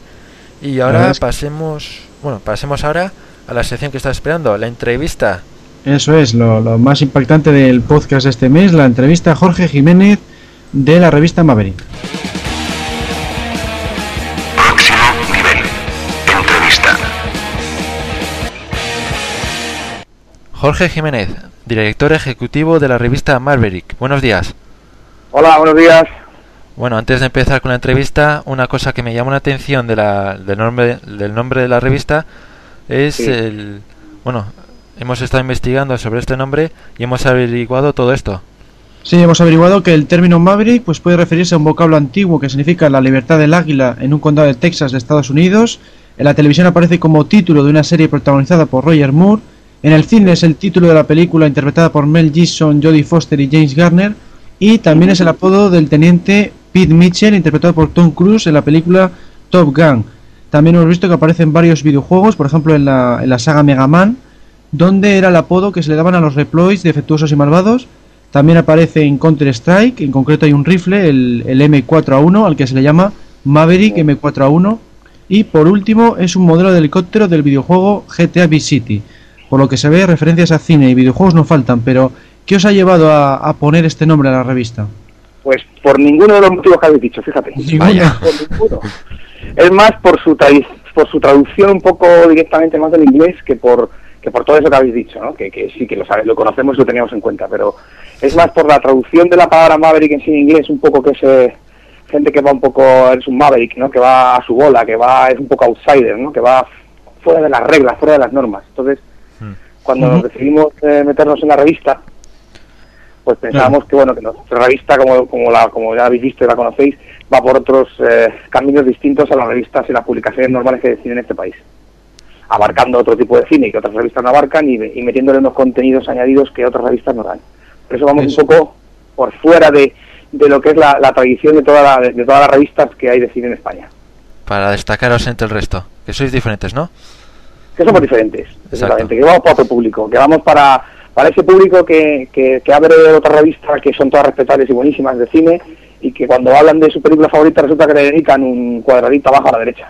Y ahora pasemos, bueno, pasemos ahora a la sección que está esperando, la entrevista. Eso es, lo, lo más impactante del podcast de este mes, la entrevista a Jorge Jiménez de la revista Maverick. Próximo nivel. Entrevista. Jorge Jiménez, director ejecutivo de la revista Marverick. Buenos días. Hola, buenos días. Bueno, antes de empezar con la entrevista, una cosa que me llamó la atención de la, del, nombre, del nombre de la revista es Sí. el... Bueno, hemos estado investigando sobre este nombre y hemos averiguado todo esto. Sí, hemos averiguado que el término Maverick pues, puede referirse a un vocablo antiguo que significa la libertad del águila en un condado de Texas de Estados Unidos. En la televisión aparece como título de una serie protagonizada por Roger Moore. En el cine es el título de la película interpretada por Mel Gibson, Jodie Foster y James Garner. Y también es el apodo del teniente Pete Mitchell, interpretado por Tom Cruise en la película Top Gun. También hemos visto que aparece en varios videojuegos, por ejemplo en la, en la saga Mega Man, donde era el apodo que se le daban a los reploids defectuosos y malvados. También aparece en Counter Strike, en concreto hay un rifle, el, el M4A1, al que se le llama Maverick M4A1. Y por último es un modelo de helicóptero del videojuego GTA Vice City. Por lo que se ve, referencias a cine y videojuegos no faltan, pero ¿qué os ha llevado a poner este nombre a la revista? Pues por ninguno de los motivos que habéis dicho, fíjate. Vaya. Por ninguno. Es más por su, por su traducción un poco directamente más del inglés que por que por todo eso que habéis dicho, ¿no? Que, que sí que lo sabes, lo conocemos y lo teníamos en cuenta, pero es más por la traducción de la palabra Maverick en sí en inglés, un poco que es gente que va un poco, es un Maverick, ¿no? Que va a su bola, que va, es un poco outsider, ¿no? Que va fuera de las reglas, fuera de las normas. Entonces, Hmm. cuando nos decidimos eh, meternos en la revista, pues pensamos que bueno que nuestra revista como como la como ya habéis visto y la conocéis va por otros eh, caminos distintos a las revistas y las publicaciones normales que deciden en este país. Abarcando otro tipo de cine que otras revistas no abarcan y, y metiéndole unos contenidos añadidos que otras revistas no dan. Por eso vamos Eso. un poco por fuera de, de lo que es la, la tradición de toda la, de todas las revistas que hay de cine en España. Para destacaros entre el resto, que sois diferentes, ¿no? que somos diferentes, exactamente, que vamos para otro público, que vamos para, para ese público que, que, que abre otra revista que son todas respetables y buenísimas de cine y que cuando hablan de su película favorita resulta que le dedican un cuadradito abajo a la derecha.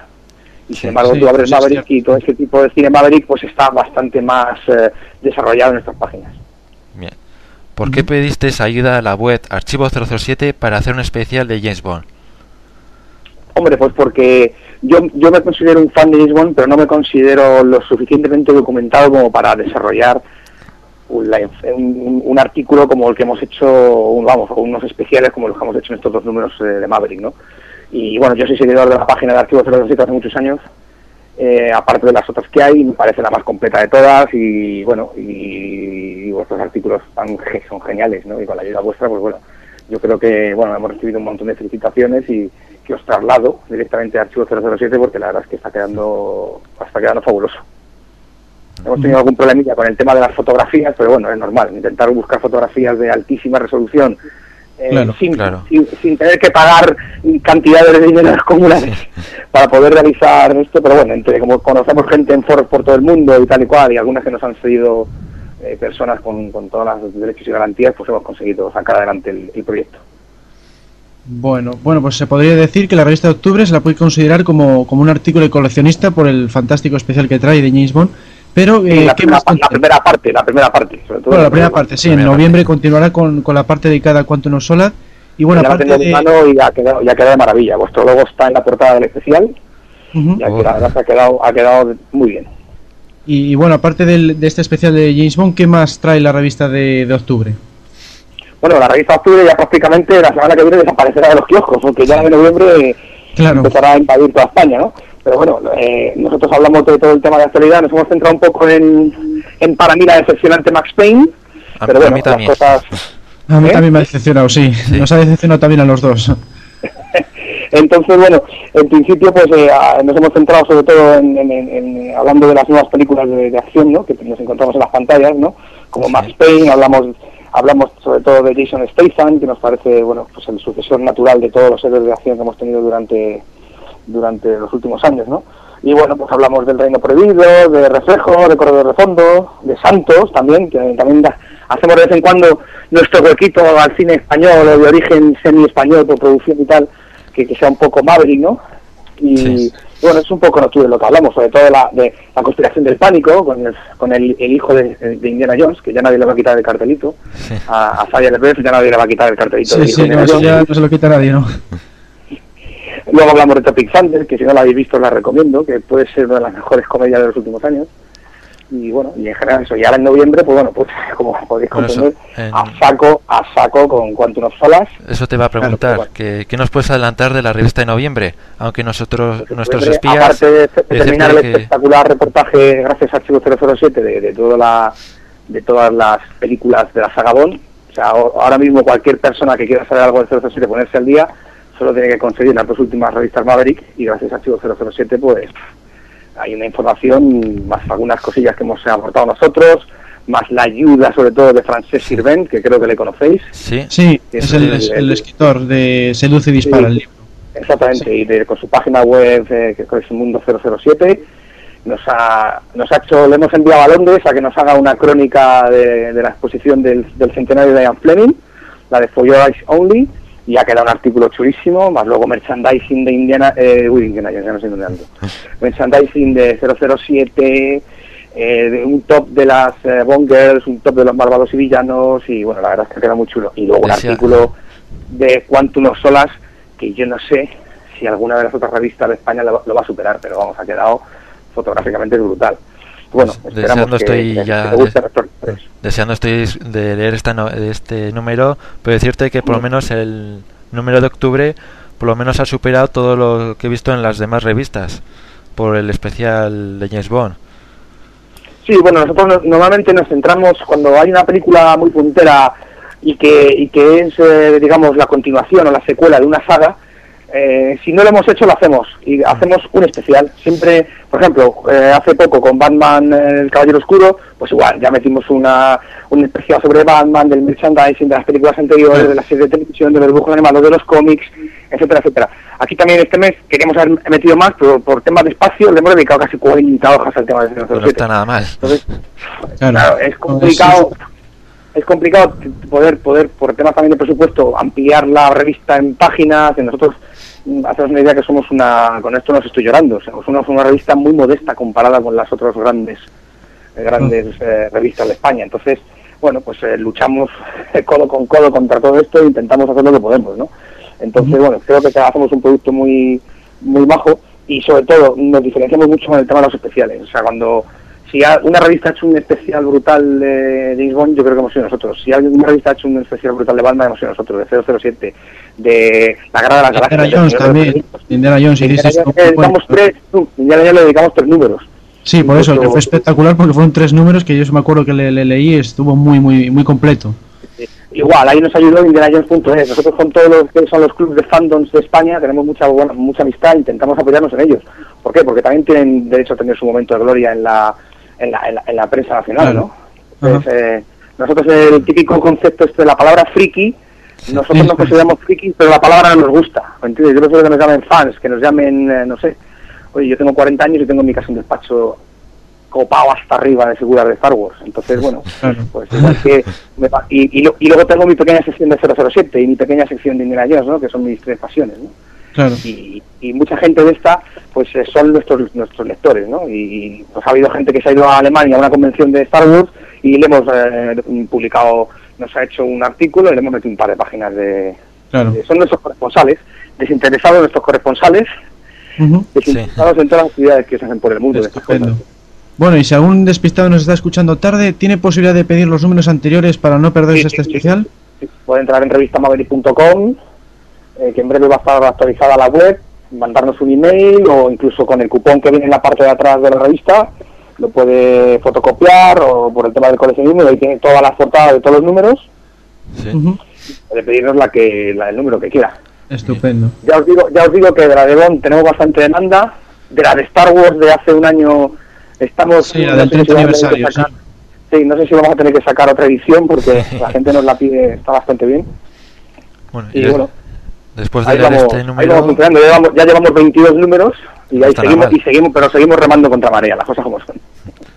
Y sin embargo sí, tú abres Maverick y todo ese tipo de cine Maverick pues está bastante más eh, desarrollado en nuestras páginas. Bien. ¿Por qué pedisteis ayuda a la web Archivo 007 para hacer un especial de James Bond? Hombre, pues porque yo, yo me considero un fan de James Bond, pero no me considero lo suficientemente documentado como para desarrollar un, un- artículo como el que hemos hecho, vamos, unos especiales como los que hemos hecho en estos dos números eh, de Maverick, ¿no? Y bueno, yo soy seguidor de la página de Archivo 027 hace muchos años, eh, aparte de las otras que hay, me parece la más completa de todas y bueno, y, vuestros artículos son geniales, ¿no? Y con la ayuda vuestra, pues bueno, yo creo que, bueno, hemos recibido un montón de felicitaciones y que os traslado directamente a Archivo 007 porque la verdad es que está quedando, está quedando fabuloso. Hemos tenido algún problemilla con el tema de las fotografías, pero bueno, es normal. Intentar buscar fotografías de altísima resolución eh, Claro, sin, claro. Sin, sin tener que pagar cantidades de dinero (laughs) acumuladas para poder realizar esto. Pero bueno, entre como conocemos gente en foros por todo el mundo y tal y cual, y algunas que nos han seguido eh, personas con, con todos los derechos y garantías, pues hemos conseguido sacar adelante el, el proyecto. Bueno, bueno, pues se podría decir que la revista de octubre se la puede considerar como, como un artículo de coleccionista por el fantástico especial que trae de James Bond. Pero, eh, la, ¿qué primera, más la primera parte, la primera parte, sobre todo. Bueno, la primera parte, sí, en noviembre continuará con, con la parte dedicada a Quantum of Solar. Y bueno, ya la aparte de... mano y ha quedado, y ha quedado de maravilla. Vuestro logo está en la portada del especial la verdad que ha quedado, ha quedado muy bien. Y, y bueno, aparte del- de este especial de James Bond, ¿qué más trae la revista de, de octubre? Bueno, la revista Octubre ya prácticamente la semana que viene desaparecerá de los kioscos, porque ya en noviembre Claro. empezará a invadir toda España, ¿no? Pero bueno, eh, nosotros hablamos de todo el tema de actualidad, nos hemos centrado un poco en, en para mí la decepcionante Max Payne, A- pero a bueno, las también. cosas... (laughs) A mí ¿Eh? también me ha decepcionado, sí. Nos ha decepcionado también a los dos. (laughs) Entonces, bueno, en principio pues eh, nos hemos centrado sobre todo en, en- en- en- hablando de las nuevas películas de, de acción, ¿no? Que nos encontramos en las pantallas, ¿no? Como Max Payne, hablamos hablamos sobre todo de Jason Statham, que nos parece, bueno, pues el sucesor natural de todos los héroes de acción que hemos tenido durante durante los últimos años, ¿no? Y bueno, pues hablamos del Reino Prohibido, de Reflejo, de Corredor de Fondo, de Santos también, que también da- hacemos de vez en cuando nuestro huequito al cine español o de origen semi-español por producción y tal, que, que sea un poco Maverick, ¿no? Y Sí. bueno, es un poco no de lo que hablamos, sobre todo de la, de la conspiración del pánico con el, con el, el hijo de, de Indiana Jones, que ya nadie le va a quitar el cartelito, Sí. a, a LaBeouf ya nadie le va a quitar el cartelito Sí, hijo sí, de no, Indiana eso Jones. ya no se lo quita nadie, ¿no? Luego hablamos de Topic Thunder, que si no la habéis visto la recomiendo, que puede ser una de las mejores comedias de los últimos años. Y bueno, y en general eso. Y ahora en noviembre, pues bueno, pues (laughs) como podéis Bueno, comprender, en- a saco, a saco con Quantum of Solas. Eso te va a preguntar. Claro, ¿qué, qué nos puedes adelantar de la revista de noviembre? Aunque nosotros, nuestros Pues, espías... Aparte de, de decirte terminar el que- espectacular reportaje gracias a Archivo 007 de, de, toda la, de todas las películas de la saga Bond, o sea, ahora mismo cualquier persona que quiera saber algo del 007 ponerse al día, solo tiene que conseguir las dos últimas revistas Maverick y gracias a Archivo 007 pues hay una información, más algunas cosillas que hemos aportado nosotros, más la ayuda sobre todo de Francesc Sirvent, que creo que le conocéis. Sí, Sí, es es el, el- es el escritor de Seduce y Dispara, Sí. el libro. Exactamente, y de- con su página web, eh, que es Mundo 007, nos ha, nos ha hecho, le hemos enviado a Londres a que nos haga una crónica de, de la exposición del, del centenario de Ian Fleming, la de For Your Eyes Only, y ha quedado un artículo chulísimo, más luego merchandising de Indiana, eh, uy, Indiana ya no sé dónde ando. (laughs) merchandising de 007, eh, de un top de las eh, Bond Girls, un top de los malvados y villanos, y bueno, la verdad es que queda muy chulo. Y luego un artículo de Quantum of Solas, que yo no sé si alguna de las otras revistas de España lo, lo va a superar, pero vamos, ha quedado fotográficamente brutal. Bueno, deseando estoy que- ya que deseando estoy de leer esta no- este número, puedo decirte que por lo menos el número de octubre por lo menos ha superado todo lo que he visto en las demás revistas por el especial de James Bond. Sí, bueno, nosotros no- normalmente nos centramos cuando hay una película muy puntera y que, y que es, eh, digamos, la continuación o la secuela de una saga, eh, si no lo hemos hecho, lo hacemos. Y hacemos un especial. Siempre, por ejemplo, eh, hace poco con Batman, el Caballero Oscuro, pues igual, ya metimos una, un especial sobre Batman, del merchandising, de las películas anteriores, de las series de televisión, de los dibujos animados, de los cómics, etcétera, etcétera. Aquí también este mes queríamos haber metido más, pero por temas de espacio le hemos dedicado casi 40 hojas al tema de 007. No está nada mal. Entonces, Claro. claro, es complicado, es complicado poder, poder por temas también de presupuesto, ampliar la revista en páginas. Que nosotros mm, hacemos una idea que somos una, con esto nos estoy llorando, somos una, una revista muy modesta comparada con las otras grandes, eh, grandes eh, revistas de España. Entonces, bueno, pues eh, luchamos (laughs) codo con codo contra todo esto e intentamos hacer lo que podemos, ¿no? Entonces, bueno, creo que hacemos un producto muy, muy bajo y sobre todo nos diferenciamos mucho con el tema de los especiales. O sea, cuando si una revista ha hecho un especial brutal de James Bond, yo creo que hemos sido nosotros. Si una revista ha hecho un especial brutal de Batman, hemos sido nosotros, de 007, de La Guerra de las Galaxias. También. Indiana Jones, sí, Indiana Jones, bueno. tres, no, Indiana Jones le dedicamos tres números. Sí, por eso, que fue espectacular porque fueron tres números que yo me acuerdo que le, le leí y estuvo muy, muy, muy completo. Igual, ahí nos ayudó IndianaJones.es. Nosotros con todos los que son los clubes de fandoms de España tenemos mucha buena- mucha amistad, intentamos apoyarnos en ellos. ¿Por qué? Porque también tienen derecho a tener su momento de gloria en la, en la, en la, en la prensa nacional, Claro. ¿no? Entonces, eh, nosotros el típico concepto este de la palabra friki, nosotros nos consideramos frikis, pero la palabra no nos gusta. ¿Entiendes? Yo prefiero que nos llamen fans, que nos llamen, eh, no sé, oye, yo tengo 40 años y tengo en mi casa un despacho copado hasta arriba de figuras de Star Wars. Entonces, bueno, pues igual que me y, y, lo- y luego tengo mi pequeña sección de 007 y mi pequeña sección de Indiana Jones, ¿no? que son mis tres pasiones. ¿no? Claro. Y, y mucha gente de esta pues eh, son nuestros nuestros lectores. ¿no? Y pues, ha habido gente que se ha ido a Alemania a una convención de Star Wars y le hemos eh, publicado, nos ha hecho un artículo y le hemos metido un par de páginas de... Claro. de- son nuestros corresponsales, desinteresados nuestros corresponsales, Ujú. desinteresados en todas las actividades que se hacen por el mundo. de estas Estupendo. cosas. Bueno, y si algún despistado nos está escuchando tarde, ¿tiene posibilidad de pedir los números anteriores para no perderse Sí, este sí, especial? Sí, Puede entrar en revistamaverick.com, eh, que en breve va a estar actualizada la web, mandarnos un email o incluso con el cupón que viene en la parte de atrás de la revista, lo puede fotocopiar o por el tema del coleccionismo, y ahí tiene todas las portadas de todos los números, Sí. Puede pedirnos la que la del número que quiera. Estupendo. Ya os digo, ya os digo que de la de Bond tenemos bastante demanda, de la de Star Wars de hace un año estamos... Sí, la del sé si 30 vamos a tener que aniversario, sacar- Sí, no sé si vamos a tener que sacar otra edición porque (laughs) la gente nos la pide, está bastante bien. Bueno, Y bueno, después de ahí leer vamos, este ahí número, vamos funcionando. Ya llevamos, ya llevamos 22 números y ahí seguimos, y seguimos, pero seguimos remando contra marea, las cosas como son.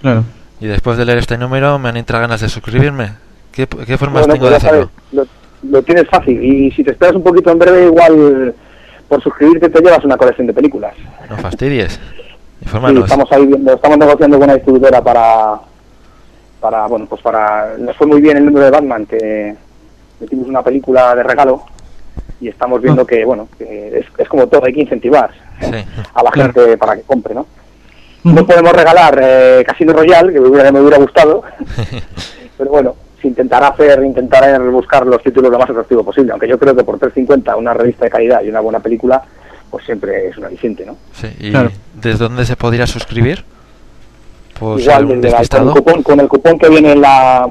Claro. y después de leer este número me han entrado ganas de suscribirme. ¿Qué, qué formas Bueno, tengo pues de sabes, hacerlo? lo, lo tienes fácil y si te esperas un poquito en breve, igual por suscribirte te llevas una colección de películas. No fastidies. (laughs) Sí, estamos ahí viendo, estamos negociando con una distribuidora para, para, bueno, pues para, nos fue muy bien el número de Batman, que metimos una película de regalo y estamos viendo Ah. que, bueno, que es, es como todo, hay que incentivar Sí. a la Claro. gente para que compre, ¿no? No podemos regalar eh, Casino Royal, que me hubiera, me hubiera gustado, (laughs) pero bueno, se intentará hacer, intentará buscar los títulos lo más atractivo posible, aunque yo creo que por 3.50 una revista de calidad y una buena película, pues siempre es un aliciente, ¿no? Sí, ¿Y Claro. desde dónde se podría suscribir? Pues Igual algún desde la- con, el cupón, con el cupón que viene en la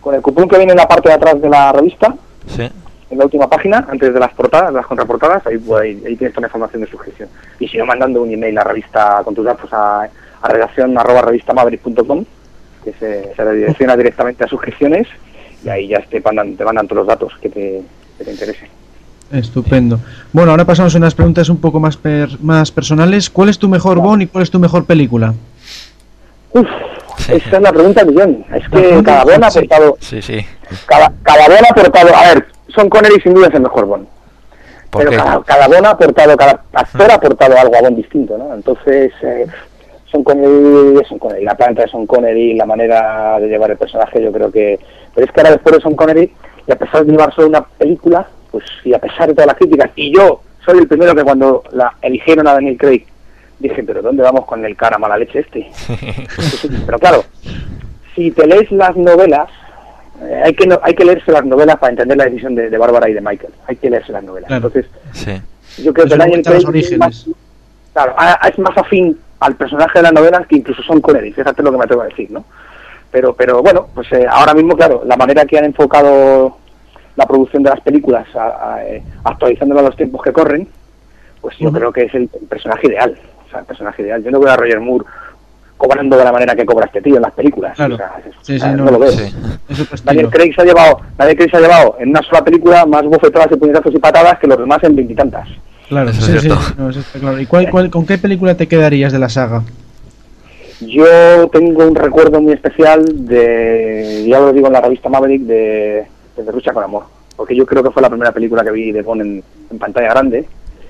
con el cupón que viene en la parte de atrás de la revista, Sí. En la última página, antes de las portadas, de las contraportadas, ahí, pues, ahí, ahí tienes toda la información de suscripción. Y si no, mandando un email a la revista con tus datos a, a redacción arroba revistamaverick.com, que se, se redirecciona directamente a suscripciones y ahí ya te mandan, te mandan todos los datos que te, que te interesen. Estupendo. Bueno, ahora pasamos a unas preguntas un poco más per- más personales. ¿Cuál es tu mejor Bond y cuál es tu mejor película? Uf, esta es la pregunta millón. Es que cada Bond ha aportado, Sí, sí. cada, cada Bond ha aportado, a ver, son Connery sin duda es el mejor Bond. ¿Por pero cada, cada Bond ha aportado, cada actor ha aportado algo a Bond distinto, ¿no? Entonces, eh, Son Connery, Son Connery, la planta de Son Connery, la manera de llevar el personaje, yo creo que... Pero es que ahora después de Son Connery, y a pesar de llevar solo una película, pues y a pesar de todas las críticas, y yo soy el primero que cuando la eligieron a Daniel Craig, dije, pero ¿dónde vamos con el cara mala leche este? (laughs) pero claro, si te lees las novelas, hay que no, hay que leerse las novelas para entender la decisión de, de Bárbara y de Michael. Hay que leerse las novelas. Claro. Entonces, Sí. yo creo que Eso Daniel cuenta los Craig es más, orígenes. claro, a- es más afín al personaje de las novelas que incluso son Connery. Fíjate lo que me atrevo a decir, ¿no? Pero, pero bueno, pues eh, ahora mismo, claro, la manera que han enfocado la producción de las películas, a- a, eh, actualizándola a los tiempos que corren, pues yo creo que es el, el personaje ideal. O sea, el personaje ideal. Yo no veo a Roger Moore cobrando de la manera que cobra este tío en las películas. Claro. O sea, Sí, sí, no, no, lo veo. Sí. Daniel. Craig se ha llevado, Daniel Craig se ha llevado en una sola película más bofetadas y puñetazos y patadas que los demás en veintitantas. Claro, Eso es sí, sí, cierto. no, eso está claro. ¿Y cuál, cuál- con qué película te quedarías de la saga? Yo tengo un recuerdo muy especial de, ya lo digo en la revista Maverick, de, de Lucha con Amor. Porque yo creo que fue la primera película que vi de Bond en, en pantalla grande.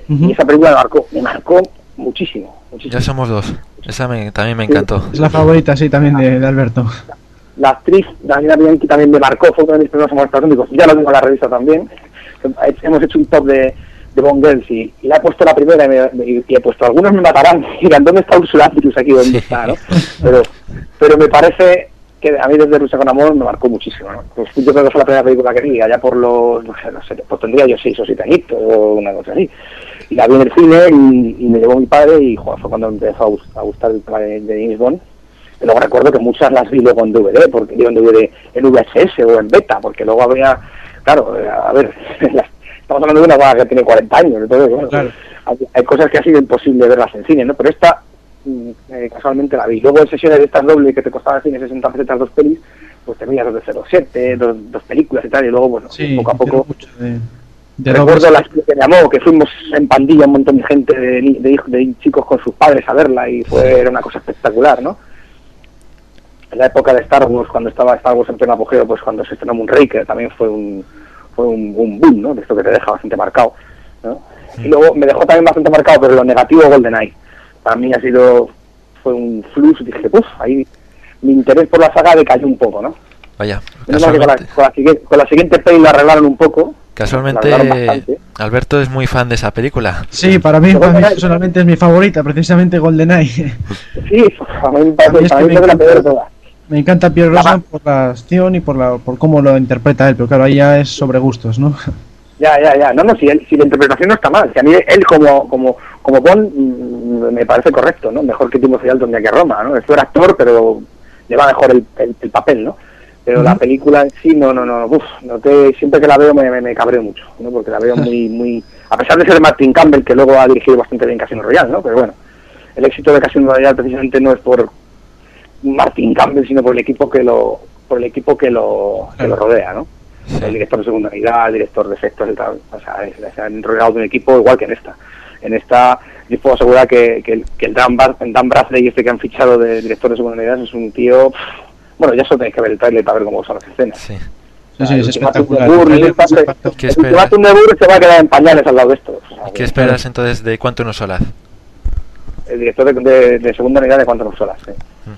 Y esa película me marcó, me marcó muchísimo. muchísimo. Ya somos dos. Esa me- también me encantó. Es la favorita, sí, también de, de Alberto. La actriz Daniela Bianchi también me marcó, fue uno de mis primeros amores platónicos. Ya lo digo en la revista también. Hemos hecho un top de, de Bond Girls y, y la he puesto la primera y, me- y- y he puesto, algunos me matarán, (laughs) dirán, ¿dónde está Ursula Andrews aquí? ¿Dónde Sí. está? ¿no? Pero, pero me parece que a mí desde Rusia con Amor me marcó muchísimo. ¿no? Pues yo creo que fue la primera película que vi, allá por los, no sé, no sé, pues tendría yo seis o siete añitos o una cosa así. Y la vi en el cine y, y me llevó mi padre y fue cuando me empezó a, gust- a gustar el tema de, de James Bond. Y luego recuerdo que muchas las vi luego en DVD, porque yo en DVD, en VHS o en beta, porque luego había, claro, eh, a ver, (laughs) las- estamos hablando de una guagua que tiene 40 años, entonces, bueno, Claro. hay, hay cosas que ha sido imposible verlas en cine, ¿no? Pero esta, mm, eh, casualmente la vi. Luego en sesiones de estas dobles que te costaba cine 60 pesetas dos pelis, pues te veías dos de 07, dos, dos películas y tal, y luego, bueno, Sí, poco a poco... mucho de Recuerdo la que me llamó, que fuimos en pandilla un montón de gente, de, ni- de, de chicos con sus padres a verla y fue era una cosa espectacular, ¿no? En la época de Star Wars, cuando estaba Star Wars en pleno apogeo, pues cuando se estrenó Moonraker también fue un fue un, un boom, ¿no? De esto que te deja bastante marcado, ¿no? Y luego me dejó también bastante marcado, pero lo negativo GoldenEye. Para mí ha sido fue un flux, dije, uff, ahí mi interés por la saga decayó un poco, ¿no? Vaya, con la, con, la, con la siguiente peli la arreglaron un poco. Casualmente. Alberto es muy fan de esa película. Sí, para mí, para mí personalmente es mi favorita, precisamente GoldenEye. Sí, a mí me A mí parece, es mí parece la encanta. peor de todas. Me encanta Pierre va- por la acción y por la por cómo lo interpreta él, pero claro, ahí ya es sobre gustos, ¿no? Ya, ya, ya. No, no, si, él- si la interpretación no está mal. Si a mí él como como como Bond mm, me parece correcto, ¿no? Mejor que Timothy Dalton a que Roma, ¿no? Esto era actor, pero le va mejor el, el, el papel, ¿no? Pero la película en sí, no, no, no. Uf, no te, siempre que la veo me, me, me cabreo mucho, ¿no? Porque la veo muy, muy... A pesar de ser Martin Campbell, que luego ha dirigido bastante bien Casino Royale, ¿no? Pero bueno, el éxito de Casino Royale precisamente no es por Martin Campbell, sino por el equipo que lo por el equipo que lo, que lo rodea, ¿no? Sí. el director de segunda unidad, el director de efectos y tal. O sea, se han rodeado de un equipo igual que en esta. En esta, yo puedo asegurar que, que el, que el Dan, Bar- Dan Bradley, este que han fichado de director de segunda unidad, es un tío. pff, bueno, ya solo tenéis que ver el trailer para ver cómo son las escenas. Sí. Sí, sí, es espectacular. El de Burr se va a quedar en pañales al lado de esto. O sea, ¿Qué esperas entonces de Cuánto no Solaz? El director de, de- de segunda unidad de cuántas solas. sí.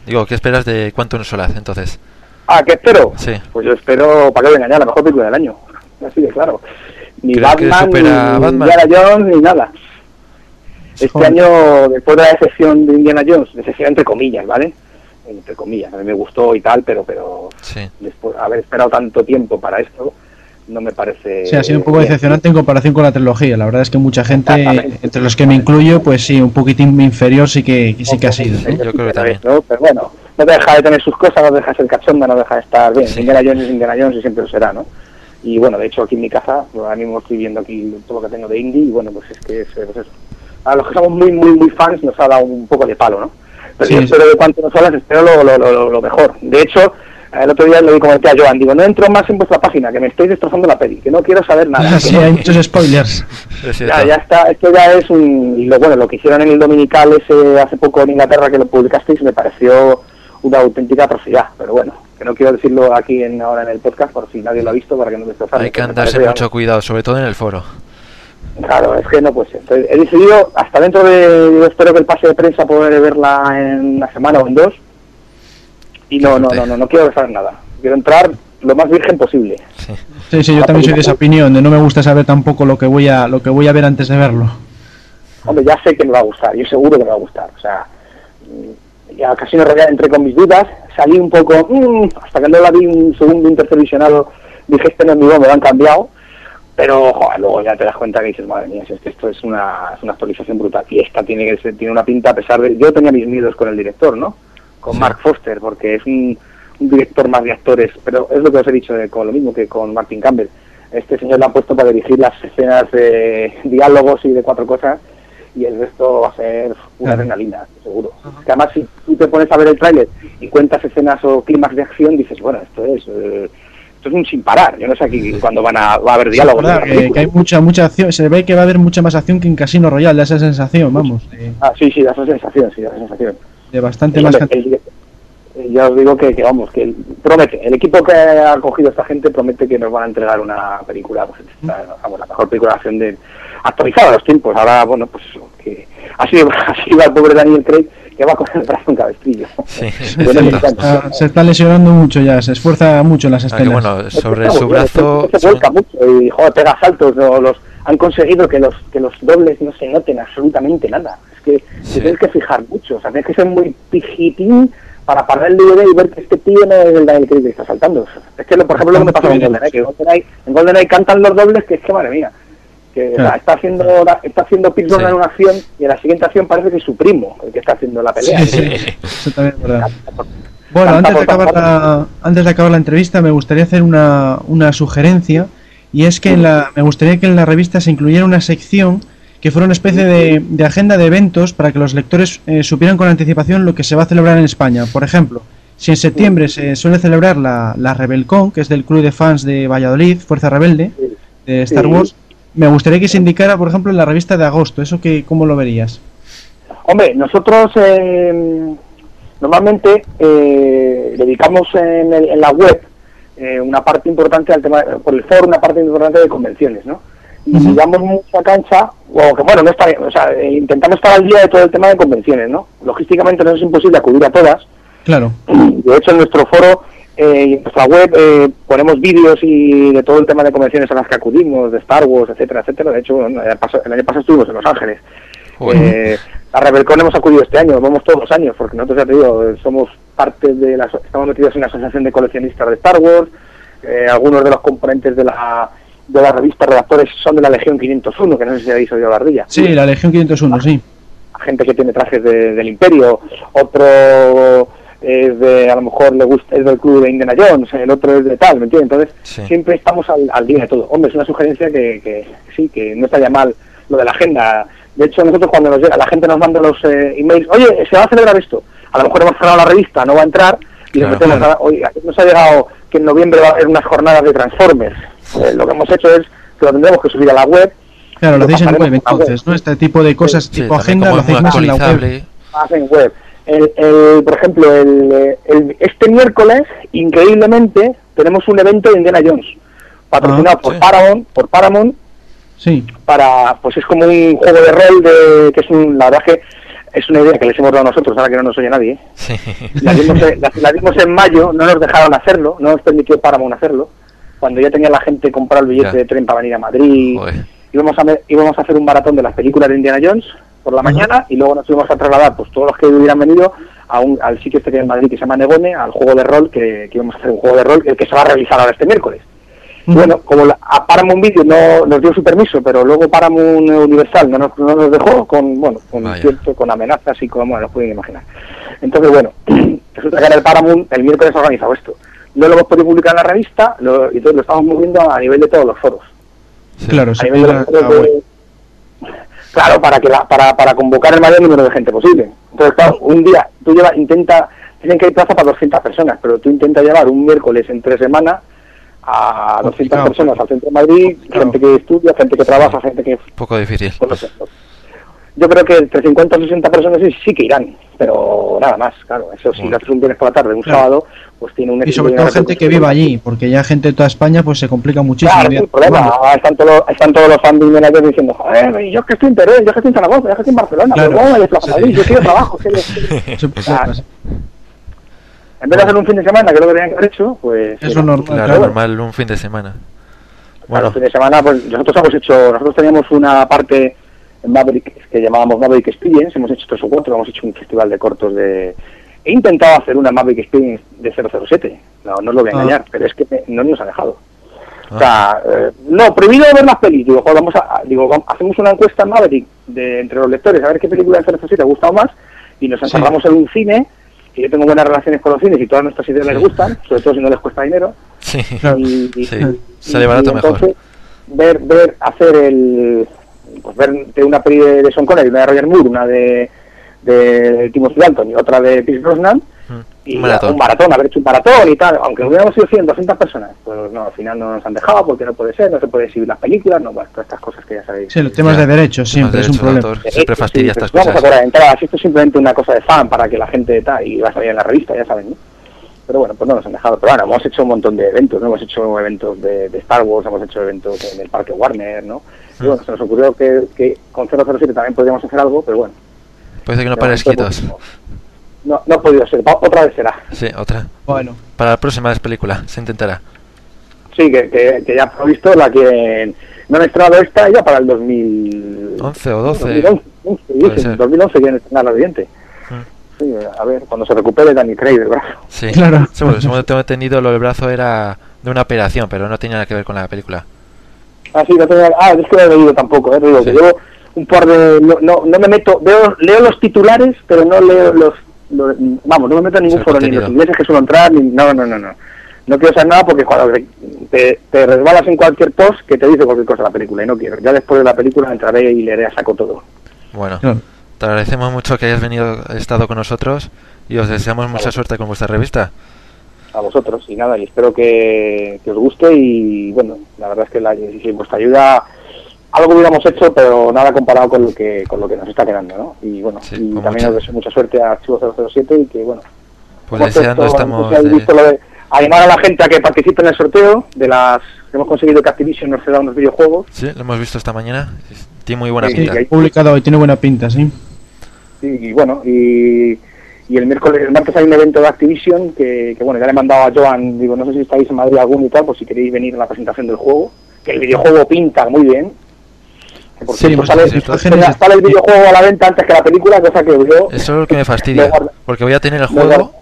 Digo, ¿qué esperas de Cuánto no Solaz entonces? Ah, ¿qué espero? Sí. Pues yo espero, para que me engañar, la mejor película del año. (laughs) Así de claro. Ni ¿Crees que Batman, ni Batman? Indiana Jones, ni nada. Este Joder. año, después de la decepción de Indiana Jones, decepción entre comillas, ¿vale? Entre comillas, a mí me gustó y tal, pero pero Sí. después de haber esperado tanto tiempo para esto, no me parece... Sí, ha sido un poco bien. decepcionante en comparación con la trilogía. La verdad es que mucha gente, entre los que me incluyo, pues sí, un poquitín inferior sí que, sí que ha sido. ¿no? Yo creo que también. ¿no? Pero bueno, no deja de tener sus cosas, no deja de ser cachonda, no deja de estar bien. Sí. Indiana Jones es Indiana Jones y siempre lo será, ¿no? Y bueno, de hecho aquí en mi casa, pues, ahora mismo estoy viendo aquí todo lo que tengo de indie y bueno, pues es que es, pues eso. A los que somos muy, muy, muy fans nos ha dado un poco de palo, ¿no? Pero Sí, yo espero de cuánto nos hablas, espero lo, lo, lo, lo mejor. De hecho, el otro día le comenté a Joan, digo, no entro más en vuestra página, que me estoy destrozando la peli, que no quiero saber nada. (laughs) Sí, hay muchos spoilers. Ya, ya está, esto ya es un... Lo bueno, lo que hicieron en el Dominical ese hace poco en Inglaterra, que lo publicasteis, me pareció una auténtica atrocidad. Pero bueno, que no quiero decirlo aquí en, ahora en el podcast, por si nadie lo ha visto, para que no destrozarme. Hay que andarse mucho cuidado, sobre todo en el foro. Claro, es que no puede ser. Entonces, he decidido, hasta dentro de... Yo espero que el pase de prensa poder verla en una semana o en dos. Y no, no, no, no, no quiero saber nada. Quiero entrar lo más virgen posible. Sí. Sí, sí, yo también soy de esa opinión, de no me gusta saber tampoco lo que voy a lo que voy a ver antes de verlo. Hombre, ya sé que me va a gustar, yo seguro que me va a gustar. O sea, mm, ya casi no entré con mis dudas, salí un poco, mm, hasta que no la vi un segundo, un tercer visionado, dije, este no es mi voz, me lo han cambiado. Pero, joder, luego ya te das cuenta que dices, madre mía, si es que esto es una, es una actualización brutal. Y esta tiene que ser- tiene una pinta, a pesar de... Yo tenía mis miedos con el director, ¿no? Con Sí. Mark Foster, porque es un, un director más de actores, pero es lo que os he dicho, eh, con lo mismo que con Martin Campbell. Este señor lo han puesto para dirigir las escenas de diálogos y de cuatro cosas, y el resto va a ser una adrenalina, seguro. Que además, si tú te pones a ver el tráiler y cuentas escenas o clímax de acción, dices, bueno, esto es... eh, esto es un sin parar. Yo no sé aquí cuándo van a, va a haber diálogos. La que, hay mucha mucha acción, se ve que va a haber mucha más acción que en Casino Royale, da esa sensación, vamos, Ah, sí, sí, da esa sensación, sí, da esa sensación. de bastante más el- ya os digo que, que, vamos, que promete, el equipo que ha cogido esta gente promete que nos van a entregar una película, pues, vamos, la mejor película de acción de, actualizada a los tiempos. Ahora, bueno, pues que así, así va el pobre Daniel Craig, que va con el brazo en cabestrillo. Sí. (laughs) Está- se está lesionando mucho ya, se esfuerza mucho en las Aunque escenas. bueno, sobre su brazo... se vuelca mucho y joder, pega saltos. ¿no? Los, han conseguido que los que los dobles no se noten absolutamente nada. Es que Sí. te tienes que fijar mucho. O sea, tienes que ser muy pijitín para parar el DVD y ver que este tío no es el Daniel Craig que está saltando. Es que, lo- por ejemplo, lo que me pasa con GoldenEye, que GoldenEye, en GoldenEye cantan los dobles, que es que madre mía. Que Claro. está haciendo está haciendo Pierce Sí. En una acción y en la siguiente acción parece que es su primo el que está haciendo la pelea. Sí, sí, eso también es verdad. Bueno, antes de, acabar la, antes de acabar la entrevista me gustaría hacer una, una sugerencia y es que en la, me gustaría que en la revista se incluyera una sección que fuera una especie de, de agenda de eventos para que los lectores eh, supieran con anticipación lo que se va a celebrar en España. Por ejemplo, si en septiembre se suele celebrar la, la Rebelcon, que es del club de fans de Valladolid, Fuerza Rebelde, de Star. Wars, me gustaría que se indicara, por ejemplo, en la revista de agosto. ¿Eso que, cómo lo verías? Hombre, nosotros eh, normalmente eh, dedicamos en, el- en la web eh, una parte importante al tema, por el foro, una parte importante de convenciones, ¿no? Y damos mucha cancha, o que bueno, no está, o sea, eh, intentamos estar al día de todo el tema de convenciones, ¿no? Logísticamente no es imposible acudir a todas, Claro. de hecho, en nuestro foro eh, y en nuestra web eh, ponemos vídeos y de todo el tema de convenciones a las que acudimos, de Star Wars, etcétera, etcétera. De hecho, bueno, el año pasado, el año pasado estuvimos en Los Ángeles. Eh, a Rebelcon hemos acudido este año, vamos todos los años, porque nosotros ya te digo, somos parte de la, estamos metidos en la asociación de coleccionistas de Star Wars, eh, algunos de los componentes de la de la revista redactores son de la Legión 501, que no sé si habéis oído hablar de ella Sí, la Legión 501, sí. gente que tiene trajes de- del Imperio, otro es de, a lo mejor le gusta, es del club de Indiana Jones, el otro es de tal, ¿me entiendes? Entonces, Sí. siempre estamos al, al día de todo. Hombre, es una sugerencia que, que sí, que no estaría mal lo de la agenda. De hecho, nosotros cuando nos llega, la gente nos manda los eh, emails, oye, se va a celebrar esto. A lo mejor hemos cerrado la revista, no va a entrar, y Claro, metemos, claro. a- oye, nos ha llegado que en noviembre va a haber unas jornadas de Transformers. Eh, lo que hemos hecho es que lo tendremos que subir a la web, Claro, lo Lo hacéis en web entonces, ¿no? Este tipo de cosas, Sí, tipo agenda, lo hacéis más en la web. actualizable. más en web. El, el- por ejemplo, el, el- este miércoles, increíblemente, tenemos un evento de Indiana Jones, patrocinado Ah, por sí. Paramount, por Paramount, Sí, para, pues es como un juego de rol de, que es un, la verdad que es una idea que les hemos dado nosotros, ahora que no nos oye nadie. ¿eh? Sí. La dimos, en- la, la dimos en mayo, no nos dejaron hacerlo, no nos permitió Paramount hacerlo, cuando ya tenía la gente comprado el billete Ya. de tren para venir a Madrid, Joder. Íbamos a, íbamos a hacer un maratón de las películas de Indiana Jones por la mañana y luego nos íbamos a trasladar, pues todos los que hubieran venido a un, al sitio este que hay en Madrid que se llama Negone, al juego de rol, que, que íbamos a hacer un juego de rol, el que se va a realizar ahora este miércoles. Bueno, como la- a Paramount Video no nos dio su permiso, pero luego Paramount Universal no nos, no nos dejó con, bueno, con Vaya. cierto, con amenazas y con, bueno, lo pueden imaginar. Entonces, bueno, (clears throat) resulta que en el Paramount el miércoles ha organizado esto. No lo hemos podido publicar en la revista lo- y entonces lo estamos moviendo a nivel de todos los foros. Sí. claro, se web. Claro, para que la, para, para convocar el mayor número de gente posible. Entonces, claro, un día tú llevas, intenta, tienen que hay plaza para 200 personas, pero tú intentas llevar un miércoles entre semana a 200 Complicado. personas al centro de Madrid, Claro. gente que estudia, gente que trabaja, gente que... poco difícil. Yo creo que entre 50 o 60 personas sí, sí que irán, pero nada más, claro. Eso si Bueno. lo haces un viernes por la tarde, un Claro. sábado, pues tiene un Y sobre todo gente que viva allí, porque ya gente de toda España pues se complica muchísimo. Claro, es el problema. Bueno, están, todos, están todos los fans de Indiana Jones diciendo, joder, yo es que estoy en Teruel, yo que estoy en Zaragoza, yo que estoy en Barcelona, Claro. pero ¿cómo me desplazo a Sí. Madrid? Yo quiero trabajo. (laughs) que. En vez de hacer un fin de semana, que es lo que tenían que haber hecho, pues... Eso es normal, Claro, claro. normal, un fin de semana. Claro, Bueno, fin de semana, pues nosotros hemos hecho, nosotros teníamos una parte Maverick que llamábamos Maverick Experience, hemos hecho tres o cuatro, hemos hecho un festival de cortos de... He intentado hacer una Maverick Experience de 007, no, no os lo voy a Ah. engañar, pero es que no nos ha dejado. Ah. O sea, eh, no, prohibido ver las pelis. Digo, joder, vamos a, digo, vam- hacemos una encuesta en Maverick de, entre los lectores a ver qué película de 007 ha gustado más y nos encerramos en un cine que yo tengo buenas relaciones con los cines y todas nuestras ideas Sí. les gustan, sobre todo si no les cuesta dinero. sí. Y, y- Sí, y- sale barato mejor. entonces, ver, ver, hacer el, pues ver de una peli de, de Sean Connery, una de Roger Moore, una de, de Timothy Dalton y otra de Pierce Brosnan, y Un maratón. un maratón, haber hecho un maratón y tal, aunque hubiéramos sido 100, 200 personas, pues no, al final no nos han dejado porque no puede ser, no se puede exhibir las películas, no, bueno, todas estas cosas que ya sabéis. Sí, los temas Ya. de derechos siempre de es un problema. Siempre fastidia Sí, estas pues Vamos a cosas. cobrar entradas, esto es simplemente una cosa de fan para que la gente tal, y va a salir en la revista, ya saben, ¿no? Pero bueno, pues no nos han dejado. Pero bueno, hemos hecho un montón de eventos, ¿no? Hemos hecho eventos de, de Star Wars, hemos hecho eventos en el Parque Warner, ¿no? Y bueno, se nos ocurrió que, que con 007 también podríamos hacer algo, pero bueno. Parece que no para esquitos. pues, No, no ha podido ser, otra vez será. Sí, otra. Bueno, Para la próxima película, se intentará. Sí, que, que, que ya he visto la que no han estrenado esta ya para el 2000... 11 o 12. 2011, 11, Puede dicen, ser. 2011 quieren estrenar la siguiente. Sí, a ver, cuando se recupere Danny Craig del brazo. Sí, Claro. Seguro, según tengo entendido, lo del brazo era de una operación, pero no tenía nada que ver con la película. Ah, sí, no tenía... Ah, es que no he leído tampoco, ¿eh? Digo, que Sí. llevo un par de... No, no, no me meto... Veo, leo los titulares, pero no leo los... los- vamos, no me meto en ningún foro, ni los ingleses que suelo entrar, ni... No, no, no, no. No quiero saber nada porque cuando te, te resbalas en cualquier post que te dice cualquier cosa de la película y no quiero. Ya después de la película entraré y leeré a saco todo. Bueno, Claro. Te agradecemos mucho que hayas venido, estado con nosotros y os deseamos mucha suerte con vuestra revista. a vosotros y nada, y espero que, que os guste y bueno, la verdad es que la, sin vuestra ayuda algo hubiéramos hecho, pero nada comparado con lo que con lo que nos está quedando, ¿no? Y bueno, Sí, y también mucha- os deseo mucha suerte a Archivo 007 y que bueno, Pues deseando estamos no sé si habéis de- lo de animar a la gente a que participe en el sorteo de las hemos conseguido que Activision nos ceda unos videojuegos Sí, lo hemos visto esta mañana. Tiene muy buena Sí, pinta. sí, hay- Publicado hoy, tiene buena pinta, sí. y, y bueno, y, y el miércoles, el martes hay un evento de Activision que, que, bueno, ya le he mandado a Joan, digo, no sé si estáis en Madrid alguno y tal, pues si queréis venir a la presentación del juego, que el videojuego pinta muy bien. Que por Sí, cierto, hemos sale, visto imágenes. sale el videojuego a la venta antes que la película, cosa que yo... Eso es lo que me fastidia, porque voy a tener el juego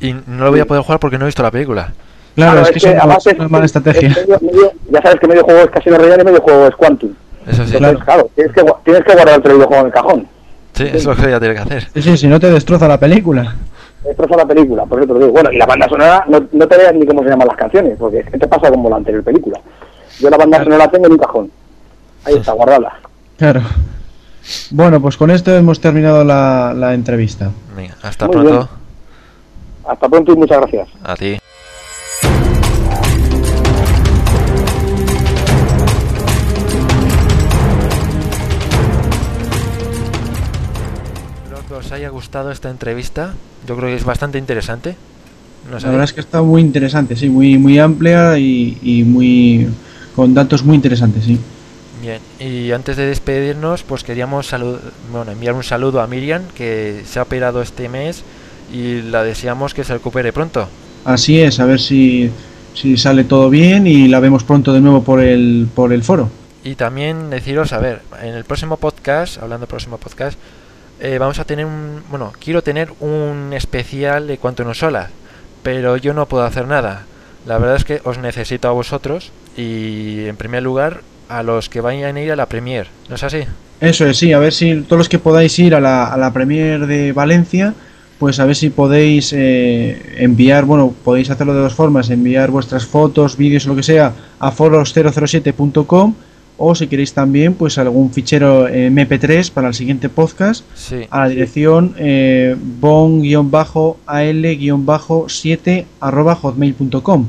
y no lo voy a poder jugar porque no he visto la película. Claro, es que eso además es una mala estrategia. es medio- medio- ya sabes que medio juego es Casino Royale y medio juego es Quantum. Eso sí, Entonces, claro, tienes, que, tienes que guardar otro videojuego en el cajón. sí, eso es lo que voy a tener que hacer. Sí, sí, si no te destroza la película. Destroza la película, por eso te lo digo. Bueno, y la banda sonora, no, no te veas ni cómo se llaman las canciones, porque es que te pasa como la anterior película. Yo la banda sonora la tengo en un cajón. Ahí está, guardada. Claro. Bueno, pues con esto hemos terminado la, la entrevista. Venga, hasta Muy pronto. bien. Hasta pronto y muchas gracias. A ti. Os haya gustado esta entrevista. Yo creo que es bastante interesante. No La verdad es que está muy interesante, sí, muy, muy amplia y, y muy con datos muy interesantes, sí. Bien, y antes de despedirnos, pues queríamos salu- bueno, enviar un saludo a Miriam, que se ha operado este mes y la deseamos que se recupere pronto. Así es, a ver si, si sale todo bien y la vemos pronto de nuevo por el, por el foro. Y también deciros, a ver, en el próximo podcast, hablando del próximo podcast, eh, vamos a tener un, bueno, quiero tener un especial de Quantum Solar, pero yo no puedo hacer nada. La verdad es que os necesito a vosotros y, en primer lugar, a los que vayan a ir a la premier, ¿no es así? Eso es, sí, a ver si todos los que podáis ir a la, a la Premier de Valencia, pues a ver si podéis eh, enviar, bueno, podéis hacerlo de dos formas, enviar vuestras fotos, vídeos lo que sea a foros007.com o si queréis también, pues algún fichero eh, MP3 para el siguiente podcast Sí. a la dirección eh, bon-al-7 arroba hotmail.com.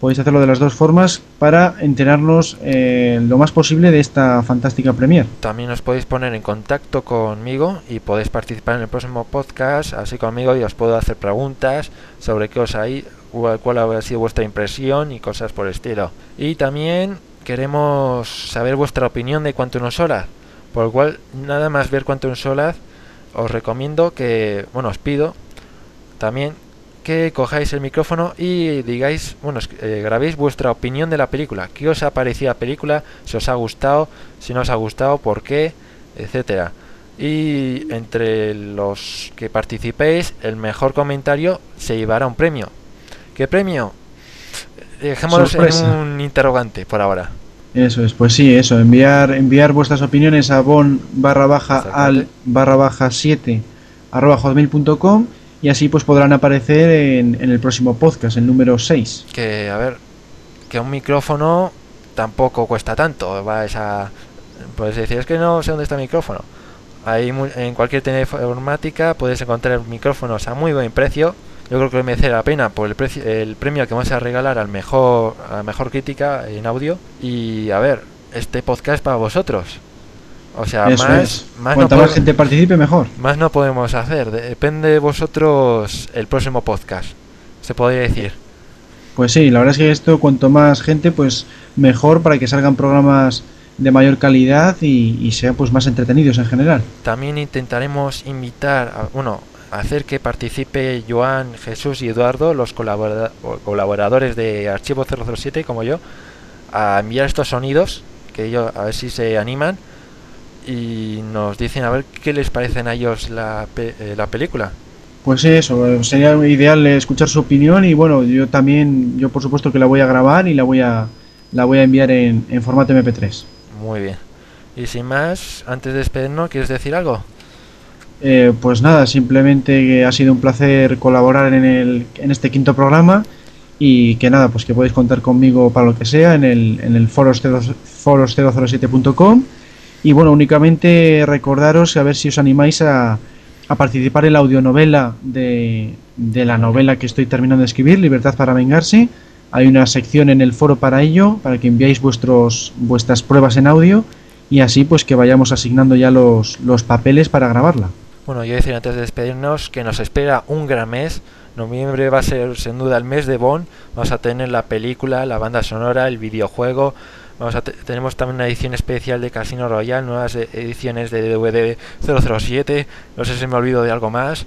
Podéis hacerlo de las dos formas para enterarnos eh, lo más posible de esta fantástica premier. También os podéis poner en contacto conmigo y podéis participar en el próximo podcast, así conmigo y os puedo hacer preguntas sobre qué os hay, cuál, cuál ha sido vuestra impresión y cosas por el estilo. Y también queremos saber vuestra opinión de Quantum Solar, por lo cual nada más ver Quantum Solar os recomiendo que, bueno, os pido también que cojáis el micrófono y digáis, bueno, eh, grabéis vuestra opinión de la película. ¿Qué os ha parecido la película? Si os ha gustado, si no os ha gustado, por qué, etcétera. Y entre los que participéis, el mejor comentario se llevará un premio. ¿Qué premio? Dejémoslo Sorpresa. en un interrogante por ahora. Eso es, pues sí, eso, enviar, enviar vuestras opiniones a bon barra baja al barra baja 7 arroba hotmail.com y así pues podrán aparecer en, en el próximo podcast, el número 6. que a ver que un micrófono tampoco cuesta tanto vais a puedes decir es que no sé dónde está el micrófono mu- en cualquier tienda informática puedes encontrar micrófonos a muy buen precio yo creo que merece la pena por el precio el premio que vamos a regalar al mejor a la mejor crítica en audio y a ver este podcast es para vosotros o sea Eso más es. más no más gente participe, mejor. más no podemos hacer depende de vosotros el próximo podcast se podría decir Pues sí, la verdad es que esto, cuanto más gente, pues mejor para que salgan programas de mayor calidad y, y sean pues más entretenidos en general. También intentaremos invitar, a, bueno, hacer que participe Joan, Jesús y Eduardo, los colaboradores de Archivo 007 como yo, a enviar estos sonidos, que ellos a ver si se animan y nos dicen a ver qué les parecen a ellos la, pe- eh, la película. Pues eso, sería ideal escuchar su opinión y bueno, yo también, yo por supuesto que la voy a grabar y la voy a, la voy a enviar en, en formato MP3. Muy bien. Y sin más, antes de despedirnos, ¿quieres decir algo? Eh, pues nada, simplemente que ha sido un placer colaborar en, el, en este quinto programa y que nada, pues que podéis contar conmigo para lo que sea en el, en el foros, 007com y bueno, únicamente recordaros a ver si os animáis a, a participar en la audionovela de, de la novela que estoy terminando de escribir, Libertad para Vengarse. Hay una sección en el foro para ello, para que enviáis vuestros, vuestras pruebas en audio y así pues que vayamos asignando ya los, los papeles para grabarla. Bueno, yo decir antes de despedirnos que nos espera un gran mes. Noviembre va a ser sin duda el mes de Bond. Vamos a tener la película, la banda sonora, el videojuego. Vamos a tenemos también una edición especial de Casino Royale, nuevas e-, ediciones de DVD 007. No sé si me olvido de algo más.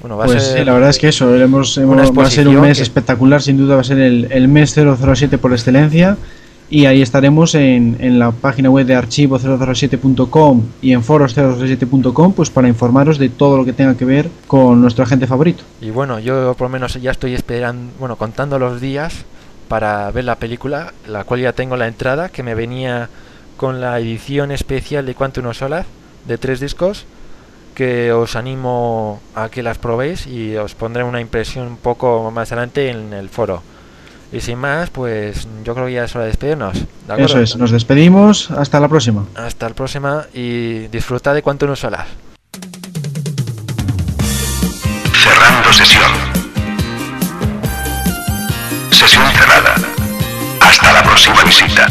Bueno, va pues a ser la verdad es que eso, hemos, hemos va a ser un mes que... espectacular, sin duda va a ser el, el mes 007 por excelencia y ahí estaremos en, en la página web de archivo007.com y en foros007.com pues para informaros de todo lo que tenga que ver con nuestro agente favorito. Y bueno, yo por lo menos ya estoy esperando, bueno, contando los días para ver la película, la cual ya tengo la entrada que me venía con la edición especial de Quantum Solar de tres discos que os animo a que las probéis y os pondré una impresión un poco más adelante en el foro. Y sin más, pues yo creo que ya es hora de despedirnos. ¿de Eso es, nos despedimos. Hasta la próxima. Hasta la próxima y disfruta de cuánto nos solas. Cerrando sesión. Sesión cerrada. Hasta la próxima visita.